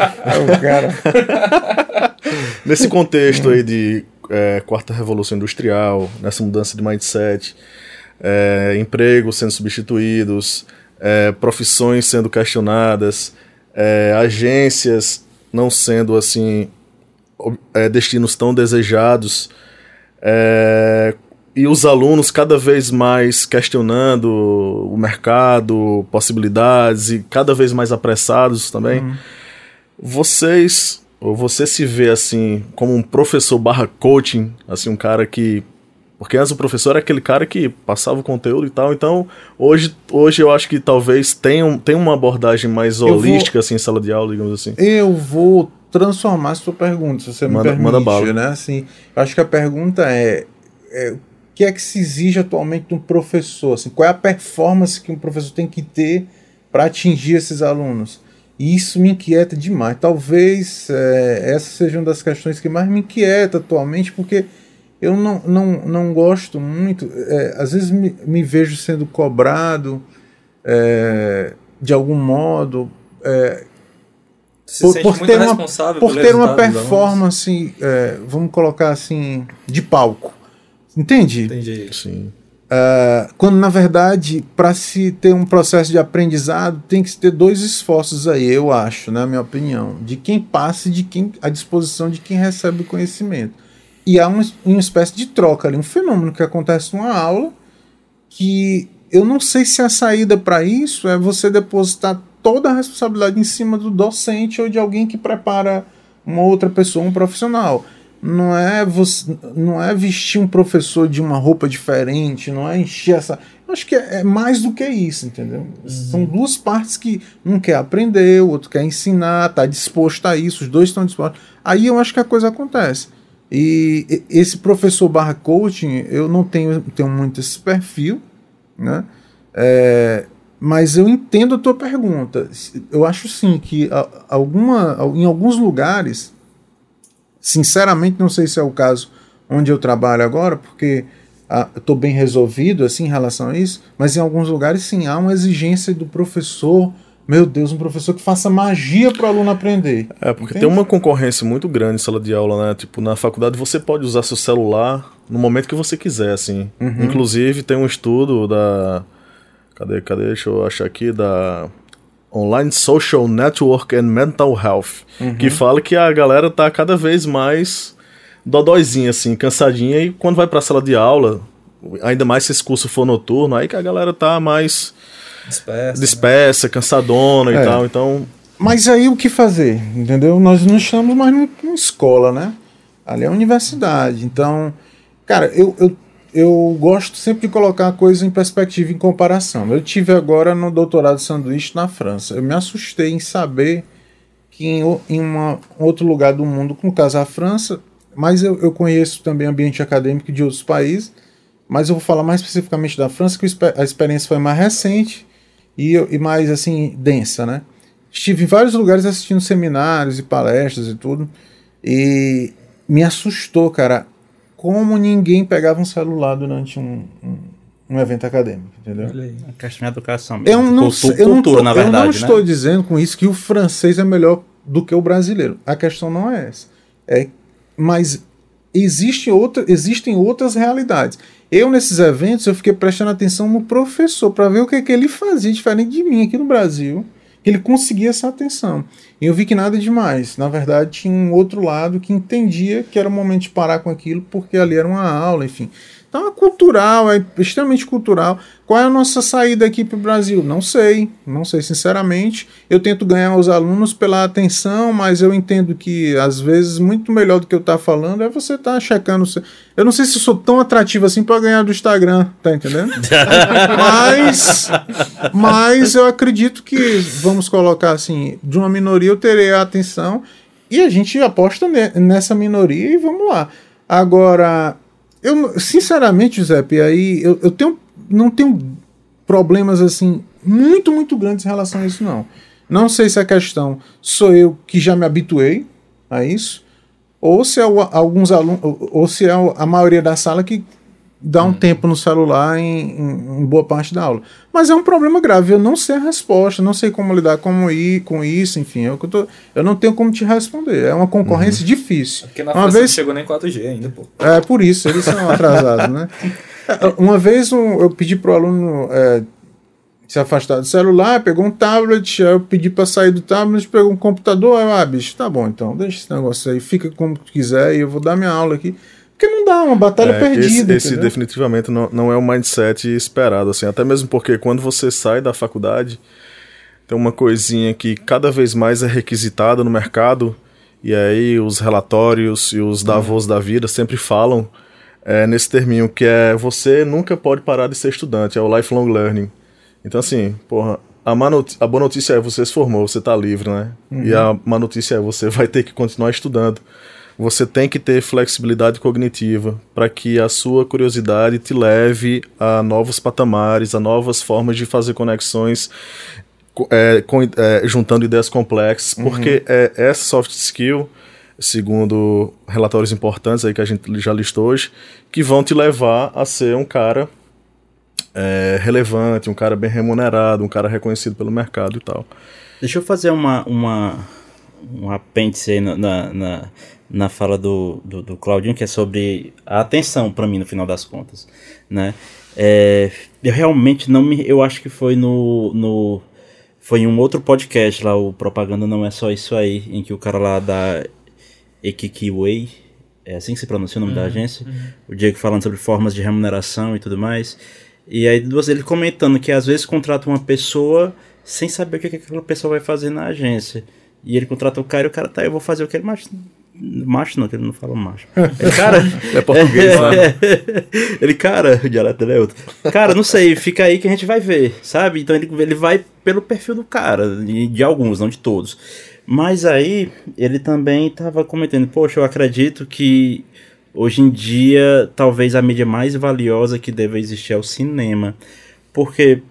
cara. nesse contexto aí de é, quarta revolução industrial, nessa mudança de mindset, é, empregos sendo substituídos, é, profissões sendo questionadas, é, agências não sendo assim é, destinos tão desejados, é, e os alunos cada vez mais questionando o mercado, possibilidades e cada vez mais apressados também. Uhum. Vocês, ou você se vê assim como um professor barra coaching, assim um cara que porque antes o professor era aquele cara que passava o conteúdo e tal, então hoje, hoje eu acho que talvez tenha, tenha uma abordagem mais holística vou, assim em sala de aula, digamos assim. Eu vou transformar a sua pergunta, se você manda, me permite, manda bala. né? Assim, eu acho que a pergunta é, é que é que se exige atualmente de um professor? Assim, qual é a performance que um professor tem que ter para atingir esses alunos? E isso me inquieta demais. Talvez é, essa seja uma das questões que mais me inquieta atualmente, porque eu não, não, não gosto muito. É, às vezes me, me, vejo sendo cobrado é, de algum modo. É, por, por ter uma, por ter uma performance, é, vamos colocar assim, de palco. Entende? Entendi. Sim. Uh, quando na verdade, para se ter um processo de aprendizado, tem que ter dois esforços aí, eu acho, na minha opinião, de quem passa e de quem à disposição de quem recebe o conhecimento. E há uma, uma espécie de troca ali, um fenômeno que acontece numa aula que eu não sei se a saída para isso é você depositar toda a responsabilidade em cima do docente ou de alguém que prepara uma outra pessoa, um profissional não é você, não é vestir um professor de uma roupa diferente, não é encher essa. Eu acho que é, é mais do que isso, entendeu? Uhum. São duas partes que um quer aprender, o outro quer ensinar, está disposto a isso, os dois estão dispostos. Aí eu acho que a coisa acontece. E esse professor barra coaching, eu não tenho, tenho muito esse perfil, né? É, mas eu entendo a tua pergunta. Eu acho sim que alguma, em alguns lugares Sinceramente, não sei se é o caso onde eu trabalho agora, porque ah, estou bem resolvido assim em relação a isso, mas em alguns lugares sim há uma exigência do professor. Meu Deus, um professor que faça magia para o aluno aprender. É, porque Entende? tem uma concorrência muito grande em sala de aula, né? Tipo, na faculdade você pode usar seu celular no momento que você quiser, assim. Uhum. Inclusive, tem um estudo da. Cadê, cadê? Deixa eu achar aqui. Da Online Social Network and Mental Health, uhum. que fala que a galera tá cada vez mais dodóizinha, assim, cansadinha, e quando vai pra sala de aula, ainda mais se esse curso for noturno, aí que a galera tá mais dispersa, dispersa né? cansadona é. e tal, então... Mas aí o que fazer, entendeu? Nós não estamos mais numa escola, né? Ali é a universidade, então... Cara, eu, eu eu gosto sempre de colocar a coisa em perspectiva, em comparação. Eu tive agora no doutorado de sanduíche na França. Eu me assustei em saber que em, em uma, outro lugar do mundo, no caso a França, mas eu, eu conheço também ambiente acadêmico de outros países, mas eu vou falar mais especificamente da França, que a experiência foi mais recente e, e mais assim densa, né? Estive em vários lugares assistindo seminários e palestras e tudo, e me assustou, cara, como ninguém pegava um celular durante um, um, um evento acadêmico, entendeu? A questão de educação mesmo. Eu não, cultura, eu não, tô, na verdade, eu não né? estou dizendo com isso que o francês é melhor do que o brasileiro. A questão não é essa. É, mas existe outra, existem outras realidades. Eu, nesses eventos, eu fiquei prestando atenção no professor para ver o que, é que ele fazia diferente de mim aqui no Brasil que ele conseguia essa atenção. E eu vi que nada demais. Na verdade, tinha um outro lado que entendia que era o momento de parar com aquilo, porque ali era uma aula, enfim. Então é cultural, é extremamente cultural. Qual é a nossa saída aqui para o Brasil? Não sei, não sei sinceramente. Eu tento ganhar os alunos pela atenção, mas eu entendo que às vezes muito melhor do que eu estar tá falando é você estar tá checando. Eu não sei se eu sou tão atrativo assim para ganhar do Instagram, tá entendendo? mas, mas eu acredito que vamos colocar assim, de uma minoria eu terei a atenção e a gente aposta nessa minoria e vamos lá. Agora, eu sinceramente, Giuseppe, aí eu, eu tenho, não tenho problemas assim muito, muito grandes em relação a isso, não. Não sei se a questão sou eu que já me habituei a isso, ou se é alguns alunos, ou se é a maioria da sala que dá um hum. tempo no celular em, em, em, boa parte da aula. Mas é um problema grave, eu não sei a resposta, não sei como lidar como ir, com isso, enfim, eu, tô, eu não tenho como te responder. É uma concorrência uhum. difícil. É porque na uma vez não chegou nem 4G ainda, pô. É por isso, eles são atrasados, né? Uma vez um, eu pedi pro aluno é, se afastar do celular, pegou um tablet, eu pedi para sair do tablet, pegou um computador, aí, ah, bicho, tá bom, então, deixa esse negócio aí, fica como quiser e eu vou dar minha aula aqui. Porque não dá, uma batalha é, perdida. Esse, esse definitivamente não, não é o mindset esperado, assim, até mesmo porque quando você sai da faculdade, tem uma coisinha que cada vez mais é requisitada no mercado, e aí os relatórios e os Davos da vida sempre falam é, nesse terminho, que é você nunca pode parar de ser estudante, é o lifelong learning. Então, assim, porra, a, a boa notícia é você se formou, você tá livre, né? Uhum. E a má notícia é você vai ter que continuar estudando você tem que ter flexibilidade cognitiva para que a sua curiosidade te leve a novos patamares, a novas formas de fazer conexões é, com, é, juntando ideias complexas, uhum. porque é essa soft skill, segundo relatórios importantes aí que a gente já listou hoje, que vão te levar a ser um cara é, relevante, um cara bem remunerado, um cara reconhecido pelo mercado e tal. Deixa eu fazer uma, uma um apêndice aí na, na, na fala do, do, do Claudinho, que é sobre a atenção para mim no final das contas, né? É, eu realmente não me, eu acho que foi no, no foi em um outro podcast lá, o Propaganda Não É Só Isso Aí, em que o cara lá da Ekikiway, é assim que se pronuncia o nome uhum, da agência, uhum. o Diego falando sobre formas de remuneração e tudo mais, e aí ele comentando que às vezes contrata uma pessoa sem saber o que, que aquela pessoa vai fazer na agência, e ele contrata o cara e o cara tá, eu vou fazer o que ele mais Macho não, que ele não fala macho. Ele, cara. é português, né? ele, cara, o dialeto dele é outro. Cara, não sei, fica aí que a gente vai ver, sabe? Então ele, ele vai pelo perfil do cara, de, de alguns, não de todos. Mas aí ele também estava comentando, poxa, eu acredito que hoje em dia talvez a mídia mais valiosa que deve existir é o cinema. Porque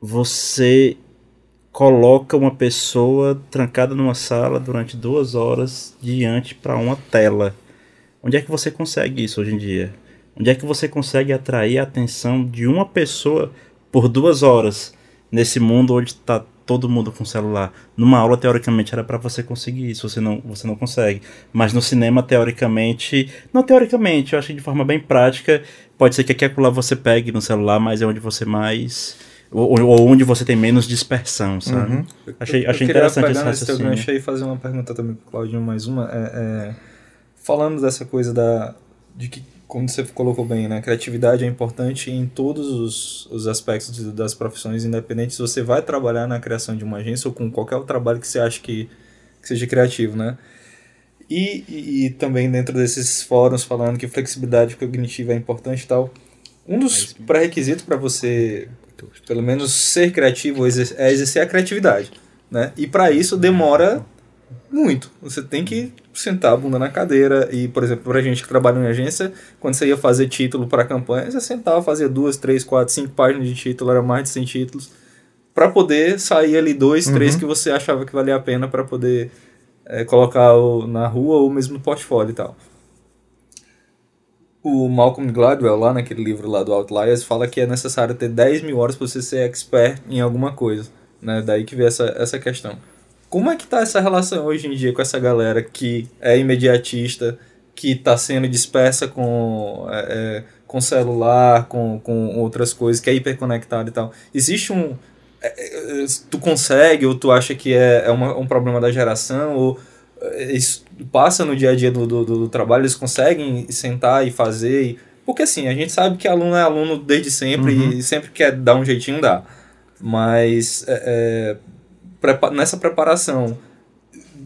você coloca uma pessoa trancada numa sala durante duas horas diante para uma tela. Onde é que você consegue isso hoje em dia? Onde é que você consegue atrair a atenção de uma pessoa por duas horas nesse mundo onde está todo mundo com celular? Numa aula, teoricamente, era para você conseguir isso, você não, você não consegue. Mas no cinema, teoricamente, não teoricamente, eu acho que de forma bem prática, pode ser que aqui lá você pegue no celular, mas é onde você mais ou, ou, onde você tem menos dispersão, sabe? Uhum. Achei, achei interessante esse raciocínio. Eu queria fazer uma pergunta também pro Claudinho, mais uma. É, é, falando dessa coisa da de que, como você colocou bem, né? Criatividade é importante em todos os, os aspectos das profissões, independente se você vai trabalhar na criação de uma agência ou com qualquer outro trabalho que você acha que, que seja criativo, né? E, e, e, também dentro desses fóruns falando que flexibilidade cognitiva é importante e tal. Um dos é pré-requisitos para você pelo menos ser criativo é exercer a criatividade, né? E para isso demora muito. Você tem que sentar a bunda na cadeira e, por exemplo, pra gente que trabalha em agência, quando você ia fazer título para campanha, você sentava, fazia duas, três, quatro, cinco páginas de título, era mais de 100 títulos, para poder sair ali dois, uhum. três que você achava que valia a pena para poder é, colocar na rua ou mesmo no portfólio e tal o Malcolm Gladwell, lá naquele livro lá do Outliers, fala que é necessário ter 10 mil horas para você ser expert em alguma coisa. Né? Daí que vem essa, essa questão. Como é que tá essa relação hoje em dia com essa galera que é imediatista, que está sendo dispersa com, é, é, com celular, com, com outras coisas, que é hiperconectado e tal? Existe um... É, é tu consegue ou tu acha que é, é uma, um problema da geração ou isso passa no dia a dia do, do, do, trabalho, eles conseguem sentar e fazer. E Porque assim, a gente sabe que aluno é aluno desde sempre uhum. e sempre quer dar um jeitinho, dá. Mas é, é, nessa preparação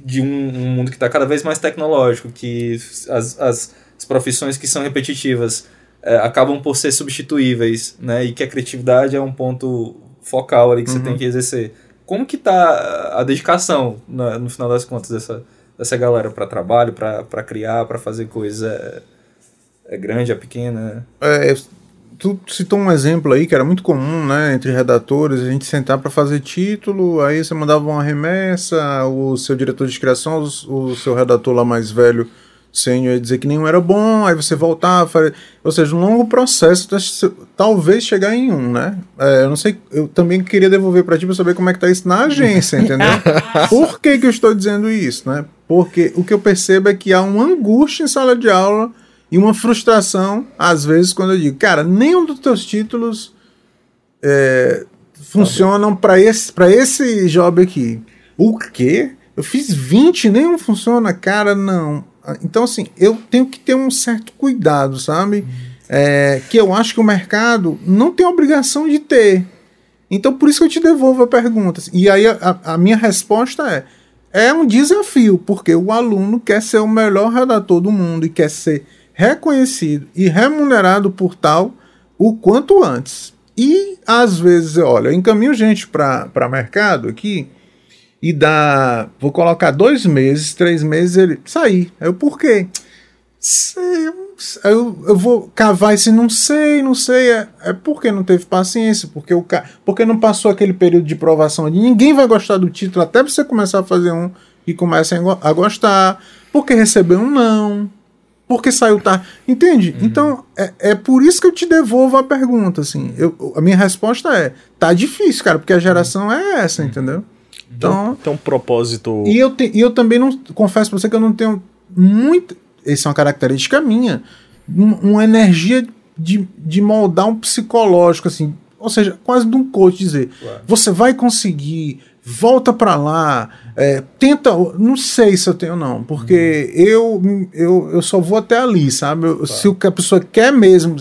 de um, um mundo que está cada vez mais tecnológico, que as, as, as profissões que são repetitivas é, acabam por ser substituíveis, né? E que a criatividade é um ponto focal ali que uhum. você tem uhum. que exercer. Como que tá a dedicação, no, no final das contas, dessa, dessa galera para trabalho, para criar, para fazer coisa? É, é, grande, é pequena? É, tu citou um exemplo aí que era muito comum, né, entre redatores, a gente sentar para fazer título, aí você mandava uma remessa, o seu diretor de criação, o, o seu redator lá mais velho sênior ia dizer que nenhum era bom, aí você voltava, ou seja, um longo processo, talvez chegar em um, né? É, eu não sei, eu também queria devolver para ti para saber como é que tá isso na agência, entendeu? Por que que eu estou dizendo isso, né? Porque o que eu percebo é que há uma angústia em sala de aula e uma frustração, às vezes, quando eu digo, cara, nenhum dos teus títulos é, funcionam para esse, esse job aqui. O quê? Eu fiz 20, nenhum funciona, cara, não. Então, assim, eu tenho que ter um certo cuidado, sabe? É, que eu acho que o mercado não tem obrigação de ter. Então, por isso que eu te devolvo a pergunta. E aí, a, a minha resposta é: é um desafio, porque o aluno quer ser o melhor redator do mundo e quer ser reconhecido e remunerado por tal o quanto antes. E às vezes, olha, eu encaminho gente para mercado aqui e dá. Vou colocar dois meses, três meses, ele sair. Eu, por quê? Sei, eu, eu vou cavar esse não sei, não sei. É, é porque não teve paciência, porque, o, porque não passou aquele período de provação de ninguém vai gostar do título até você começar a fazer um e comece a gostar. Porque recebeu um não. Porque saiu tarde. Entende? Uhum. Então, é, é por isso que eu te devolvo a pergunta. Assim. Eu, a minha resposta é: tá difícil, cara, porque a geração é essa, uhum. entendeu? Então, tem um propósito. E eu, te, e eu também não confesso pra você que eu não tenho muito. Essa é uma característica minha. Uma energia de, de moldar um psicológico, assim. Ou seja, quase de um coach dizer: claro. você vai conseguir, volta para lá, é, tenta. Não sei se eu tenho, não, porque uhum. eu, eu, eu só vou até ali, sabe? Eu, claro. Se o que a pessoa quer mesmo,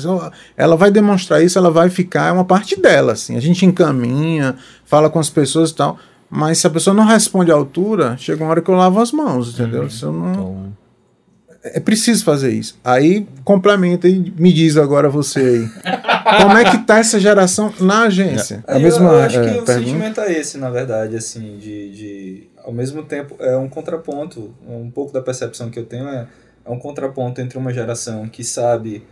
ela vai demonstrar isso, ela vai ficar, é uma parte dela, assim. A gente encaminha, fala com as pessoas e tal. Mas se a pessoa não responde à altura, chega uma hora que eu lavo as mãos, entendeu? Uhum. Se eu não... Então... É preciso fazer isso. Aí complementa e me diz agora você aí. como é que tá essa geração na agência? É, a mesma, eu, acho que é, o sentimento é esse, na verdade, assim, de, de. Ao mesmo tempo, é um contraponto. Um pouco da percepção que eu tenho é, é um contraponto entre uma geração que sabe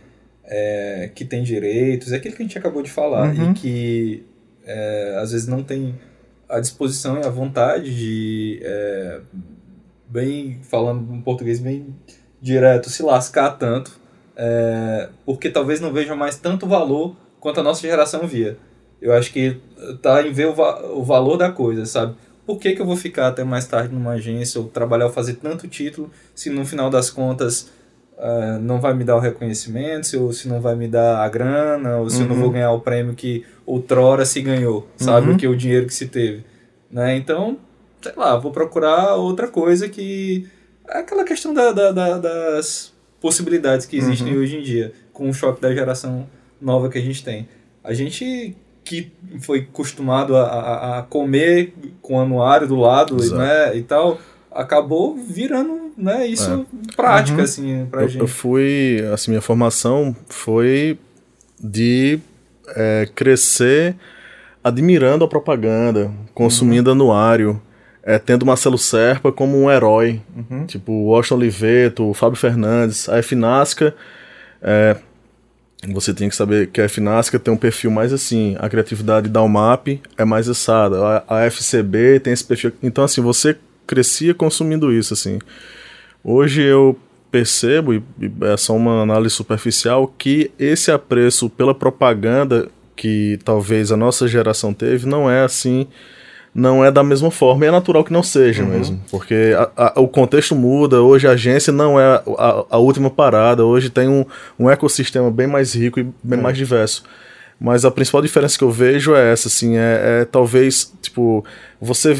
é, que tem direitos, é aquilo que a gente acabou de falar, uhum. e que é, às vezes não tem a disposição e a vontade de, é, bem falando um português bem direto, se lascar tanto, é, porque talvez não veja mais tanto valor quanto a nossa geração via. Eu acho que tá em ver o, va o valor da coisa, sabe? Por que, que eu vou ficar até mais tarde numa agência ou trabalhar ou fazer tanto título se no final das contas uh, não vai me dar o reconhecimento, se, ou se não vai me dar a grana, ou se uhum. eu não vou uhum. ganhar o prêmio que outrora se ganhou, sabe? Uhum. Que o dinheiro que se teve. Né? Então, sei lá, vou procurar outra coisa que. É aquela questão da, da, da das possibilidades que existem uhum. hoje em dia, com o choque da geração nova que a gente tem. A gente que foi acostumado a, a, a comer com o anuário do lado né, e tal, acabou virando né, isso é. prática, uhum. assim, pra eu, gente. Eu fui, assim, minha formação foi de é, crescer admirando a propaganda, consumindo uhum. anuário, é, tendo Marcelo Serpa como um herói, uhum. tipo Washington Oliveto, Fábio Fernandes, a FNASCA, é, você tem que saber que a FNASCA tem um perfil mais assim, a criatividade da UMAP é mais assada, a, a FCB tem esse perfil, então assim, você crescia consumindo isso, assim. Hoje eu percebo, e é só uma análise superficial, que esse apreço pela propaganda que talvez a nossa geração teve não é assim, não é da mesma forma. E é natural que não seja uhum. mesmo, porque a, a, o contexto muda. Hoje a agência não é a, a última parada, hoje tem um, um ecossistema bem mais rico e bem uhum. mais diverso. Mas a principal diferença que eu vejo é essa, assim, é, é talvez, tipo, você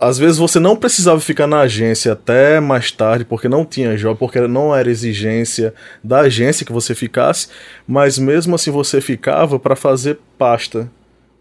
às vezes você não precisava ficar na agência até mais tarde, porque não tinha job, porque não era exigência da agência que você ficasse, mas mesmo assim você ficava para fazer pasta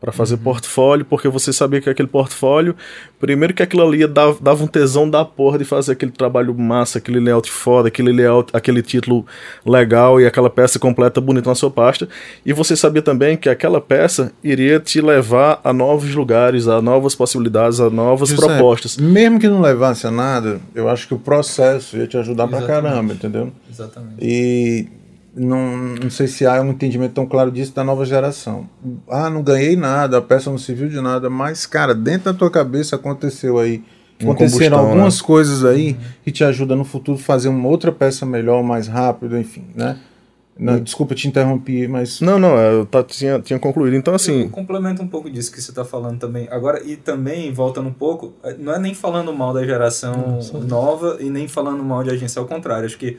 para fazer uhum. portfólio, porque você sabia que aquele portfólio, primeiro que aquilo ali dava, dava um tesão da porra de fazer aquele trabalho massa, aquele layout foda, aquele layout, aquele título legal e aquela peça completa bonita na sua pasta, e você sabia também que aquela peça iria te levar a novos lugares, a novas possibilidades, a novas José, propostas. Mesmo que não levasse a nada, eu acho que o processo ia te ajudar Exatamente. pra caramba, entendeu? Exatamente. E não, não sei se há um entendimento tão claro disso da nova geração. Ah, não ganhei nada, a peça não serviu de nada, mas, cara, dentro da tua cabeça aconteceu aí. Aconteceram algumas né? coisas aí que te ajudam no futuro fazer uma outra peça melhor, mais rápido, enfim, né? Não, desculpa te interromper, mas. Não, não, eu tá, tinha, tinha concluído. Então, assim. Eu complemento um pouco disso que você está falando também. Agora, e também, voltando um pouco, não é nem falando mal da geração nova e nem falando mal de agência, ao contrário. Acho que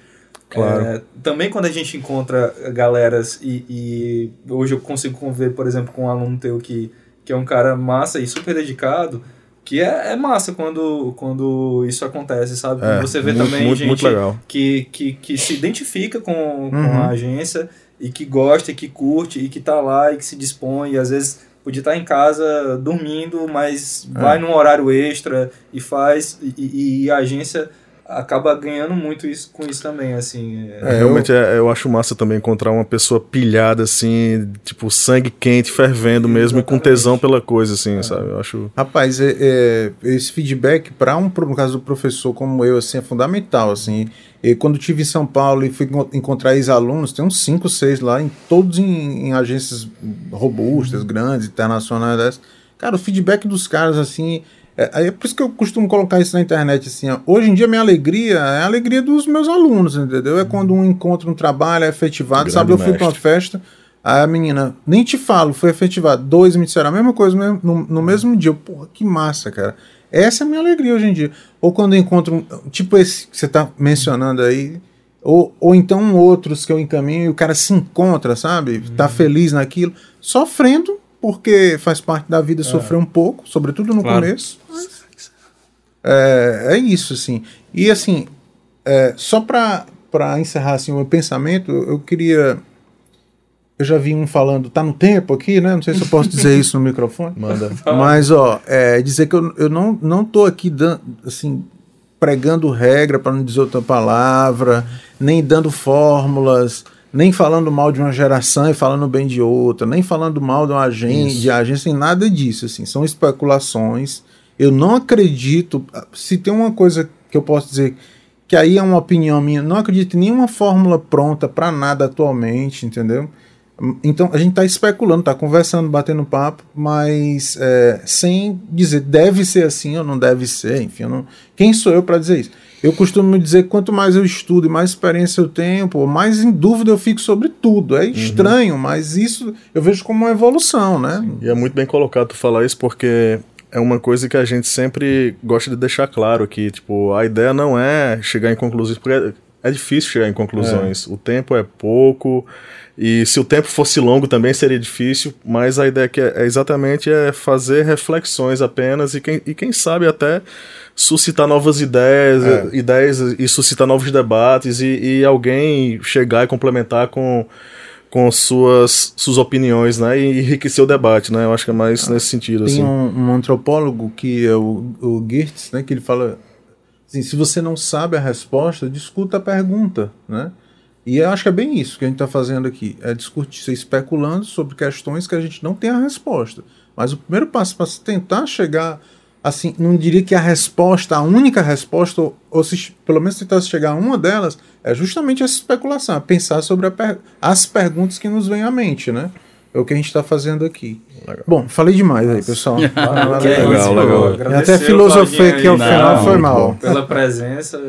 Claro. É, também quando a gente encontra galeras e, e, hoje eu consigo conviver, por exemplo, com um aluno teu que, que é um cara massa e super dedicado, que é, é massa quando, quando isso acontece, sabe? É, você vê muito, também muito, gente muito que, que, que se identifica com, uhum. com a agência e que gosta e que curte e que tá lá e que se dispõe e às vezes podia estar em casa dormindo, mas é. vai num horário extra e faz e, e a agência acaba ganhando muito isso com isso também, assim. É, é realmente eu... É, eu acho massa também encontrar uma pessoa pilhada, assim, tipo, sangue quente, fervendo mesmo, Exatamente. e com tesão pela coisa, assim, é. sabe? Eu acho... Rapaz, é, é esse feedback para um, no caso do professor como eu, assim, é fundamental, assim. E quando tive em São Paulo e fui encontrar ex-alunos, tem uns 5, 6 lá, em, todos em, em agências robustas, grandes, internacionais dessas. Cara, o feedback dos caras, assim, é, é por isso que eu costumo colocar isso na internet, assim, ó. hoje em dia minha alegria é a alegria dos meus alunos, entendeu? É quando um encontra um trabalho, é efetivado, Grande sabe, eu fui para uma festa, aí a menina, nem te falo, foi efetivado, dois me disseram a mesma coisa no, no, no mesmo dia, porra, que massa, cara. Essa é a minha alegria hoje em dia. Ou quando eu encontro, um, tipo esse que você está mencionando aí, ou, ou então outros que eu encaminho e o cara se encontra, sabe? Tá uhum. feliz naquilo, sofrendo porque faz parte da vida é. sofrer um pouco, sobretudo no claro. começo. É, é, isso, assim. E assim, é, só para encerrar assim, o meu pensamento, eu queria. Eu já vi um falando, tá no tempo aqui, né? Não sei se eu posso dizer isso no microfone. Manda. Mas, ó, é, dizer que eu, eu não, não tô aqui dando, assim, pregando regra, para não dizer outra palavra, nem dando fórmulas nem falando mal de uma geração e falando bem de outra, nem falando mal de uma agência, de agência, nem nada disso, assim, são especulações. Eu não acredito, se tem uma coisa que eu posso dizer que aí é uma opinião minha, não acredito em nenhuma fórmula pronta para nada atualmente, entendeu? Então a gente está especulando, está conversando, batendo papo, mas é, sem dizer deve ser assim ou não deve ser, enfim, não... quem sou eu para dizer isso? Eu costumo dizer que quanto mais eu estudo e mais experiência eu tenho, pô, mais em dúvida eu fico sobre tudo. É uhum. estranho, uhum. mas isso eu vejo como uma evolução, né? Sim. E é muito bem colocado tu falar isso, porque é uma coisa que a gente sempre gosta de deixar claro que, tipo, a ideia não é chegar em conclusões, porque é, difícil chegar em conclusões. É. O tempo é pouco, e se o tempo fosse longo também seria difícil, mas a ideia que é, é exatamente é fazer reflexões apenas e quem, e quem sabe até suscitar novas ideias, é. ideias e suscitar novos debates e, e, alguém chegar e complementar com, com suas, suas opiniões, né, e enriquecer o debate, né, eu acho que é mais ah, nesse sentido. Tem assim. um, um, antropólogo que é o, o Geertz, né, que ele fala assim, se você não sabe a resposta, discuta a pergunta, né, e eu acho que é bem isso que a gente está fazendo aqui, é discutir, especulando sobre questões que a gente não tem a resposta. Mas o primeiro passo para tentar chegar assim, não diria que a resposta, a única resposta, ou, ou se pelo menos tentar chegar a uma delas, é justamente essa especulação, pensar sobre per as perguntas que nos vêm à mente, né? É o que a gente está fazendo aqui. Legal. Bom, falei demais aí, pessoal. legal, legal. legal. Até filosofei aqui ao final, foi mal. Pela presença.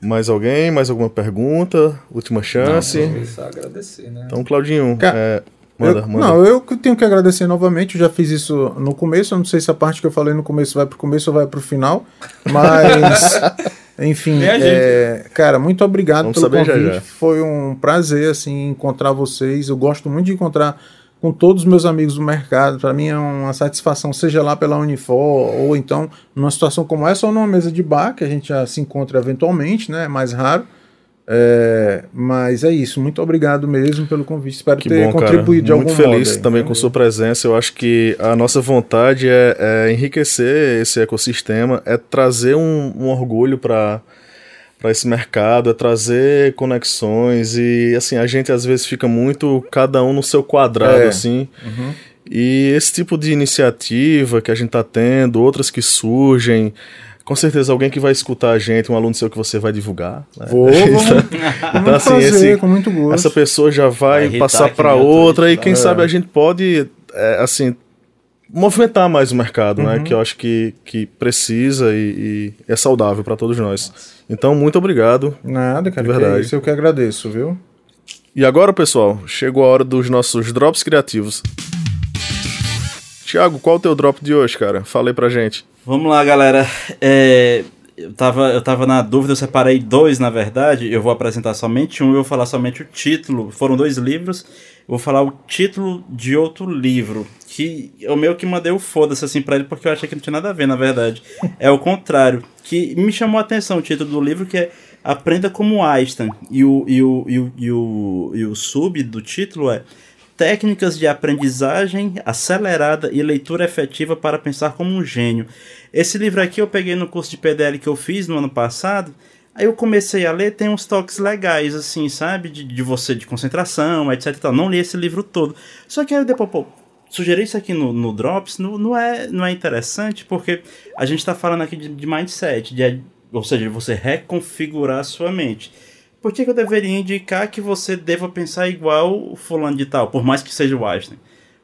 Mais alguém? Mais alguma pergunta? Última chance? Não, só agradecer, né? Então, Claudinho, é, Manda, eu, manda. Não, eu tenho que agradecer novamente. Eu já fiz isso no começo. Eu não sei se a parte que eu falei no começo vai pro começo ou vai pro final. Mas, enfim, é, cara, muito obrigado Vamos pelo convite. Já, já. Foi um prazer assim encontrar vocês. Eu gosto muito de encontrar com todos os meus amigos do mercado. Para mim é uma satisfação, seja lá pela Unifor ou então numa situação como essa ou numa mesa de bar, que a gente já se encontra eventualmente, né? É mais raro. É, mas é isso, muito obrigado mesmo pelo convite. Espero que ter bom, contribuído cara. de muito algum feliz modo. também com sua presença. Eu acho que a nossa vontade é, é enriquecer esse ecossistema, é trazer um, um orgulho para para esse mercado, é trazer conexões e assim a gente às vezes fica muito cada um no seu quadrado é. assim. Uhum. E esse tipo de iniciativa que a gente está tendo, outras que surgem, com certeza alguém que vai escutar a gente, um aluno seu que você vai divulgar. Né? Vou, então, assim, fazer, esse, com muito gosto. essa pessoa já vai, vai passar para outra e quem é. sabe a gente pode, é, assim, movimentar mais o mercado, né? uhum. né? Que eu acho que, que precisa e, e é saudável para todos nós. Então, muito obrigado. Nada, cara. verdade. Que isso eu que agradeço, viu? E agora, pessoal, chegou a hora dos nossos drops criativos. Tiago, qual o teu drop de hoje, cara? Falei pra gente. Vamos lá, galera. É, eu, tava, eu tava na dúvida, eu separei dois, na verdade. Eu vou apresentar somente um e vou falar somente o título. Foram dois livros. Eu vou falar o título de outro livro. Que o meu que mandei o foda-se assim pra ele, porque eu achei que não tinha nada a ver, na verdade. É o contrário. Que me chamou a atenção o título do livro, que é Aprenda como Einstein. E o, e o, e o, e o, e o sub do título é técnicas de aprendizagem acelerada e leitura efetiva para pensar como um gênio. Esse livro aqui eu peguei no curso de PDL que eu fiz no ano passado. Aí eu comecei a ler, tem uns toques legais, assim, sabe? De, de você, de concentração, etc. Não li esse livro todo. Só que aí depois, pô, sugerir isso aqui no, no Drops não, não, é, não é interessante, porque a gente está falando aqui de, de mindset, de, ou seja, de você reconfigurar a sua mente por que, que, eu deveria indicar que você deva pensar igual o fulano de tal, por mais que seja o Einstein?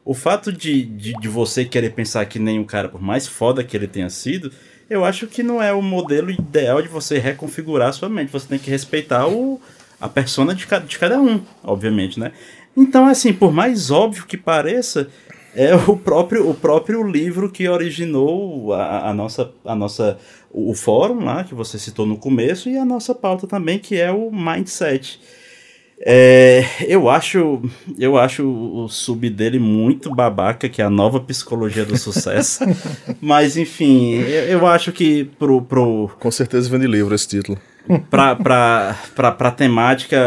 O fato de, de, de, você querer pensar que nem um cara, por mais foda que ele tenha sido, eu acho que não é o modelo ideal de você reconfigurar a sua mente. Você tem que respeitar o, a persona de, de cada um, obviamente, né? Então, assim, por mais óbvio que pareça, é o próprio, o próprio livro que originou a, a, nossa, a nossa o fórum lá que você citou no começo e a nossa pauta também que é o mindset. É, eu acho eu acho o sub dele muito babaca, que é a nova psicologia do sucesso. Mas enfim, eu, eu, acho que pro, pro. Com certeza vende livro esse título. pra, pra, pra, pra temática,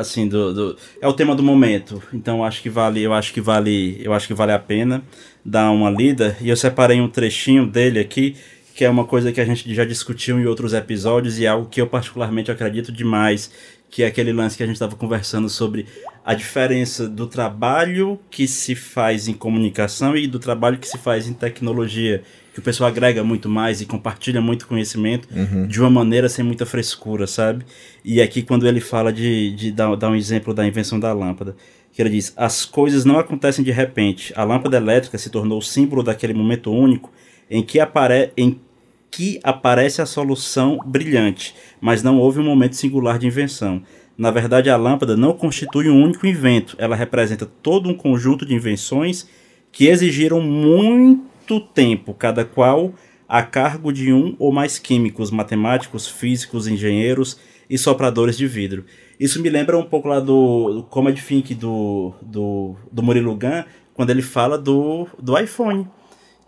assim, do, do, É o tema do momento. Então acho que vale, eu acho que vale. Eu acho que vale a pena dar uma lida. E eu separei um trechinho dele aqui que é uma coisa que a gente já discutiu em outros episódios e é algo que eu particularmente acredito demais, que é aquele lance que a gente estava conversando sobre a diferença do trabalho que se faz em comunicação e do trabalho que se faz em tecnologia, que o pessoal agrega muito mais e compartilha muito conhecimento uhum. de uma maneira sem muita frescura, sabe? E aqui quando ele fala de, de dar, dar um exemplo da invenção da lâmpada, que ele diz: as coisas não acontecem de repente. A lâmpada elétrica se tornou o símbolo daquele momento único em que, apare em que aparece a solução brilhante, mas não houve um momento singular de invenção. Na verdade, a lâmpada não constitui um único invento, ela representa todo um conjunto de invenções que exigiram muito tempo, cada qual a cargo de um ou mais químicos, matemáticos, físicos, engenheiros e sopradores de vidro. Isso me lembra um pouco lá do, do Comedy Think do, do, do Murilo Gun, quando ele fala do, do iPhone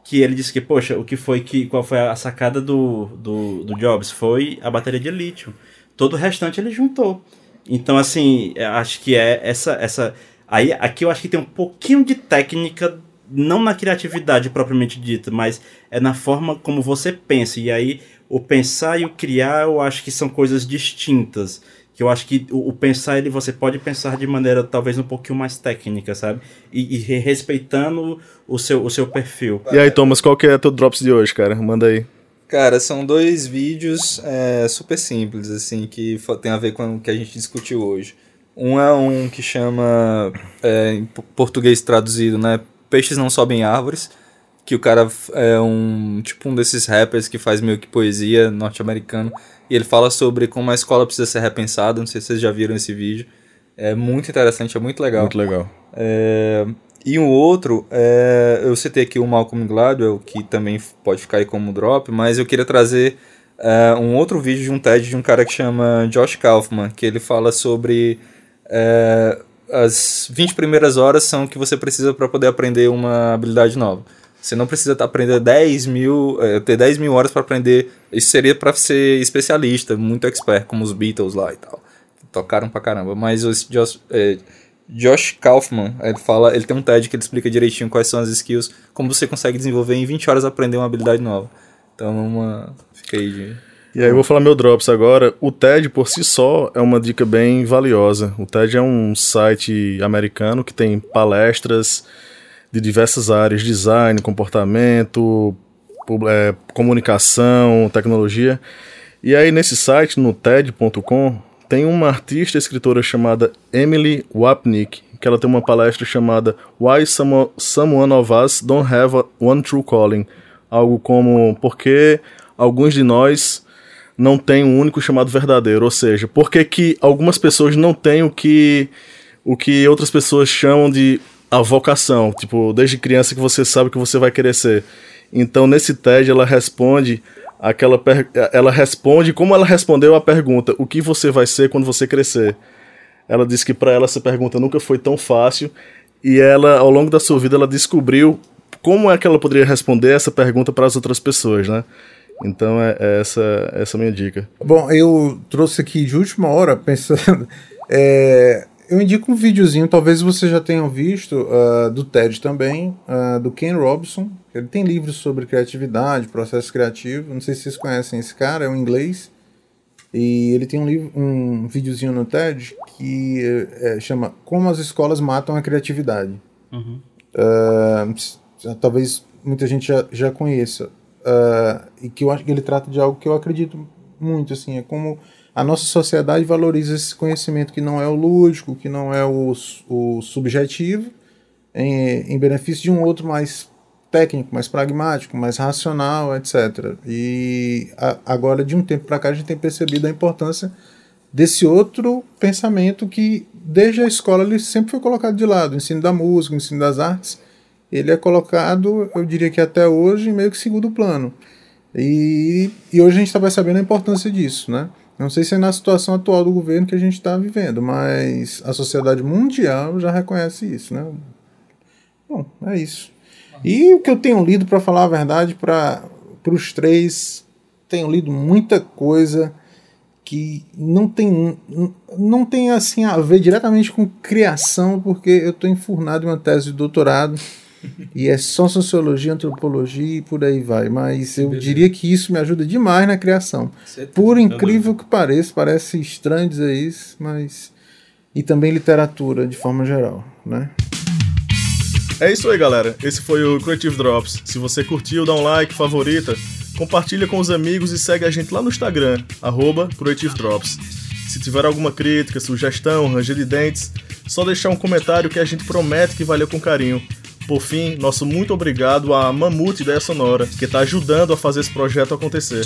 que ele disse que, poxa, o que foi que. Qual foi a sacada do, do, do Jobs? Foi a bateria de lítio. Todo o restante ele juntou. Então, assim, acho que é essa. essa aí Aqui eu acho que tem um pouquinho de técnica, não na criatividade propriamente dita, mas é na forma como você pensa. E aí, o pensar e o criar, eu acho que são coisas distintas que eu acho que o, o, pensar ele você pode pensar de maneira talvez um pouquinho mais técnica, sabe? E, e respeitando o seu, o seu perfil. E aí, Thomas, qual que é teu drops de hoje, cara? Manda aí. Cara, são dois vídeos é, super simples, assim, que tem a ver com o que a gente discutiu hoje. Um é um que chama, é, em português traduzido, né? Peixes não sobem árvores, que o cara é um, tipo um desses rappers que faz meio que poesia norte-americano e ele fala sobre como a escola precisa ser repensada. Não sei se vocês já viram esse vídeo. É muito interessante, é muito legal. Muito legal. É... E um outro, é... eu citei aqui o Malcolm Gladwell, que também pode ficar aí como drop, mas eu queria trazer é, um outro vídeo de um TED de um cara que chama Josh Kaufman, que ele fala sobre é, as 20 primeiras horas são que você precisa para poder aprender uma habilidade nova. Você não precisa aprender 10 mil, é, ter 10 mil horas para aprender. Isso seria para ser especialista, muito expert, como os Beatles lá e tal. Tocaram pra caramba. Mas o Josh, é, Josh Kaufman, ele fala, ele tem um TED que ele explica direitinho quais são as skills, como você consegue desenvolver em 20 horas aprender uma habilidade nova. Então, uma, fica aí de e aí eu vou falar meu Drops agora. O TED por si só é uma dica bem valiosa. O TED é um site americano que tem palestras de diversas áreas, design, comportamento, é, comunicação, tecnologia. E aí nesse site, no TED.com, tem uma artista escritora chamada Emily Wapnick, que ela tem uma palestra chamada Why Some, Someone of Us Don't Have One True Calling. Algo como, por que alguns de nós não tem um único chamado verdadeiro. Ou seja, por que, que algumas pessoas não têm o que, o que outras pessoas chamam de a vocação? Tipo, desde criança que você sabe que você vai querer ser. Então, nesse TED, ela responde aquela ela responde como ela respondeu a pergunta: o que você vai ser quando você crescer? Ela disse que para ela essa pergunta nunca foi tão fácil e ela ao longo da sua vida ela descobriu como é que ela poderia responder essa pergunta para as outras pessoas, né? Então é, é essa essa minha dica. Bom, eu trouxe aqui de última hora pensando. É, eu indico um videozinho, talvez vocês já tenham visto, uh, do TED também, uh, do Ken Robson. Ele tem livros sobre criatividade, processo criativo. Não sei se vocês conhecem esse cara, é um inglês. E ele tem um, livro, um videozinho no TED que é, chama Como as Escolas Matam a Criatividade. Uhum. Uh, talvez muita gente já, já conheça uh, e que eu acho que ele trata de algo que eu acredito muito, assim, é como a nossa sociedade valoriza esse conhecimento que não é o lúdico, que não é o, o subjetivo, em, em benefício de um outro mais técnico, mais pragmático, mais racional, etc. E a, agora, de um tempo para cá, a gente tem percebido a importância desse outro pensamento que, desde a escola, ele sempre foi colocado de lado, o ensino da música, o ensino das artes, ele é colocado, eu diria que até hoje, meio que segundo plano. E, e hoje a gente está percebendo a importância disso, né? Não sei se é na situação atual do governo que a gente está vivendo, mas a sociedade mundial já reconhece isso, né? Bom, é isso. E o que eu tenho lido, para falar a verdade, para os três, tenho lido muita coisa que não tem, não tem assim a ver diretamente com criação, porque eu estou enfurnado em uma tese de doutorado e é só sociologia, antropologia e por aí vai. Mas eu Beleza. diria que isso me ajuda demais na criação. Por incrível que pareça, parece estranho dizer isso, mas. E também literatura de forma geral, né? É isso aí, galera. Esse foi o Creative Drops. Se você curtiu, dá um like, favorita, compartilha com os amigos e segue a gente lá no Instagram, arroba Creative Drops. Se tiver alguma crítica, sugestão, ranger de dentes, só deixar um comentário que a gente promete que valeu com carinho. Por fim, nosso muito obrigado à Mamute Ideia Sonora, que está ajudando a fazer esse projeto acontecer.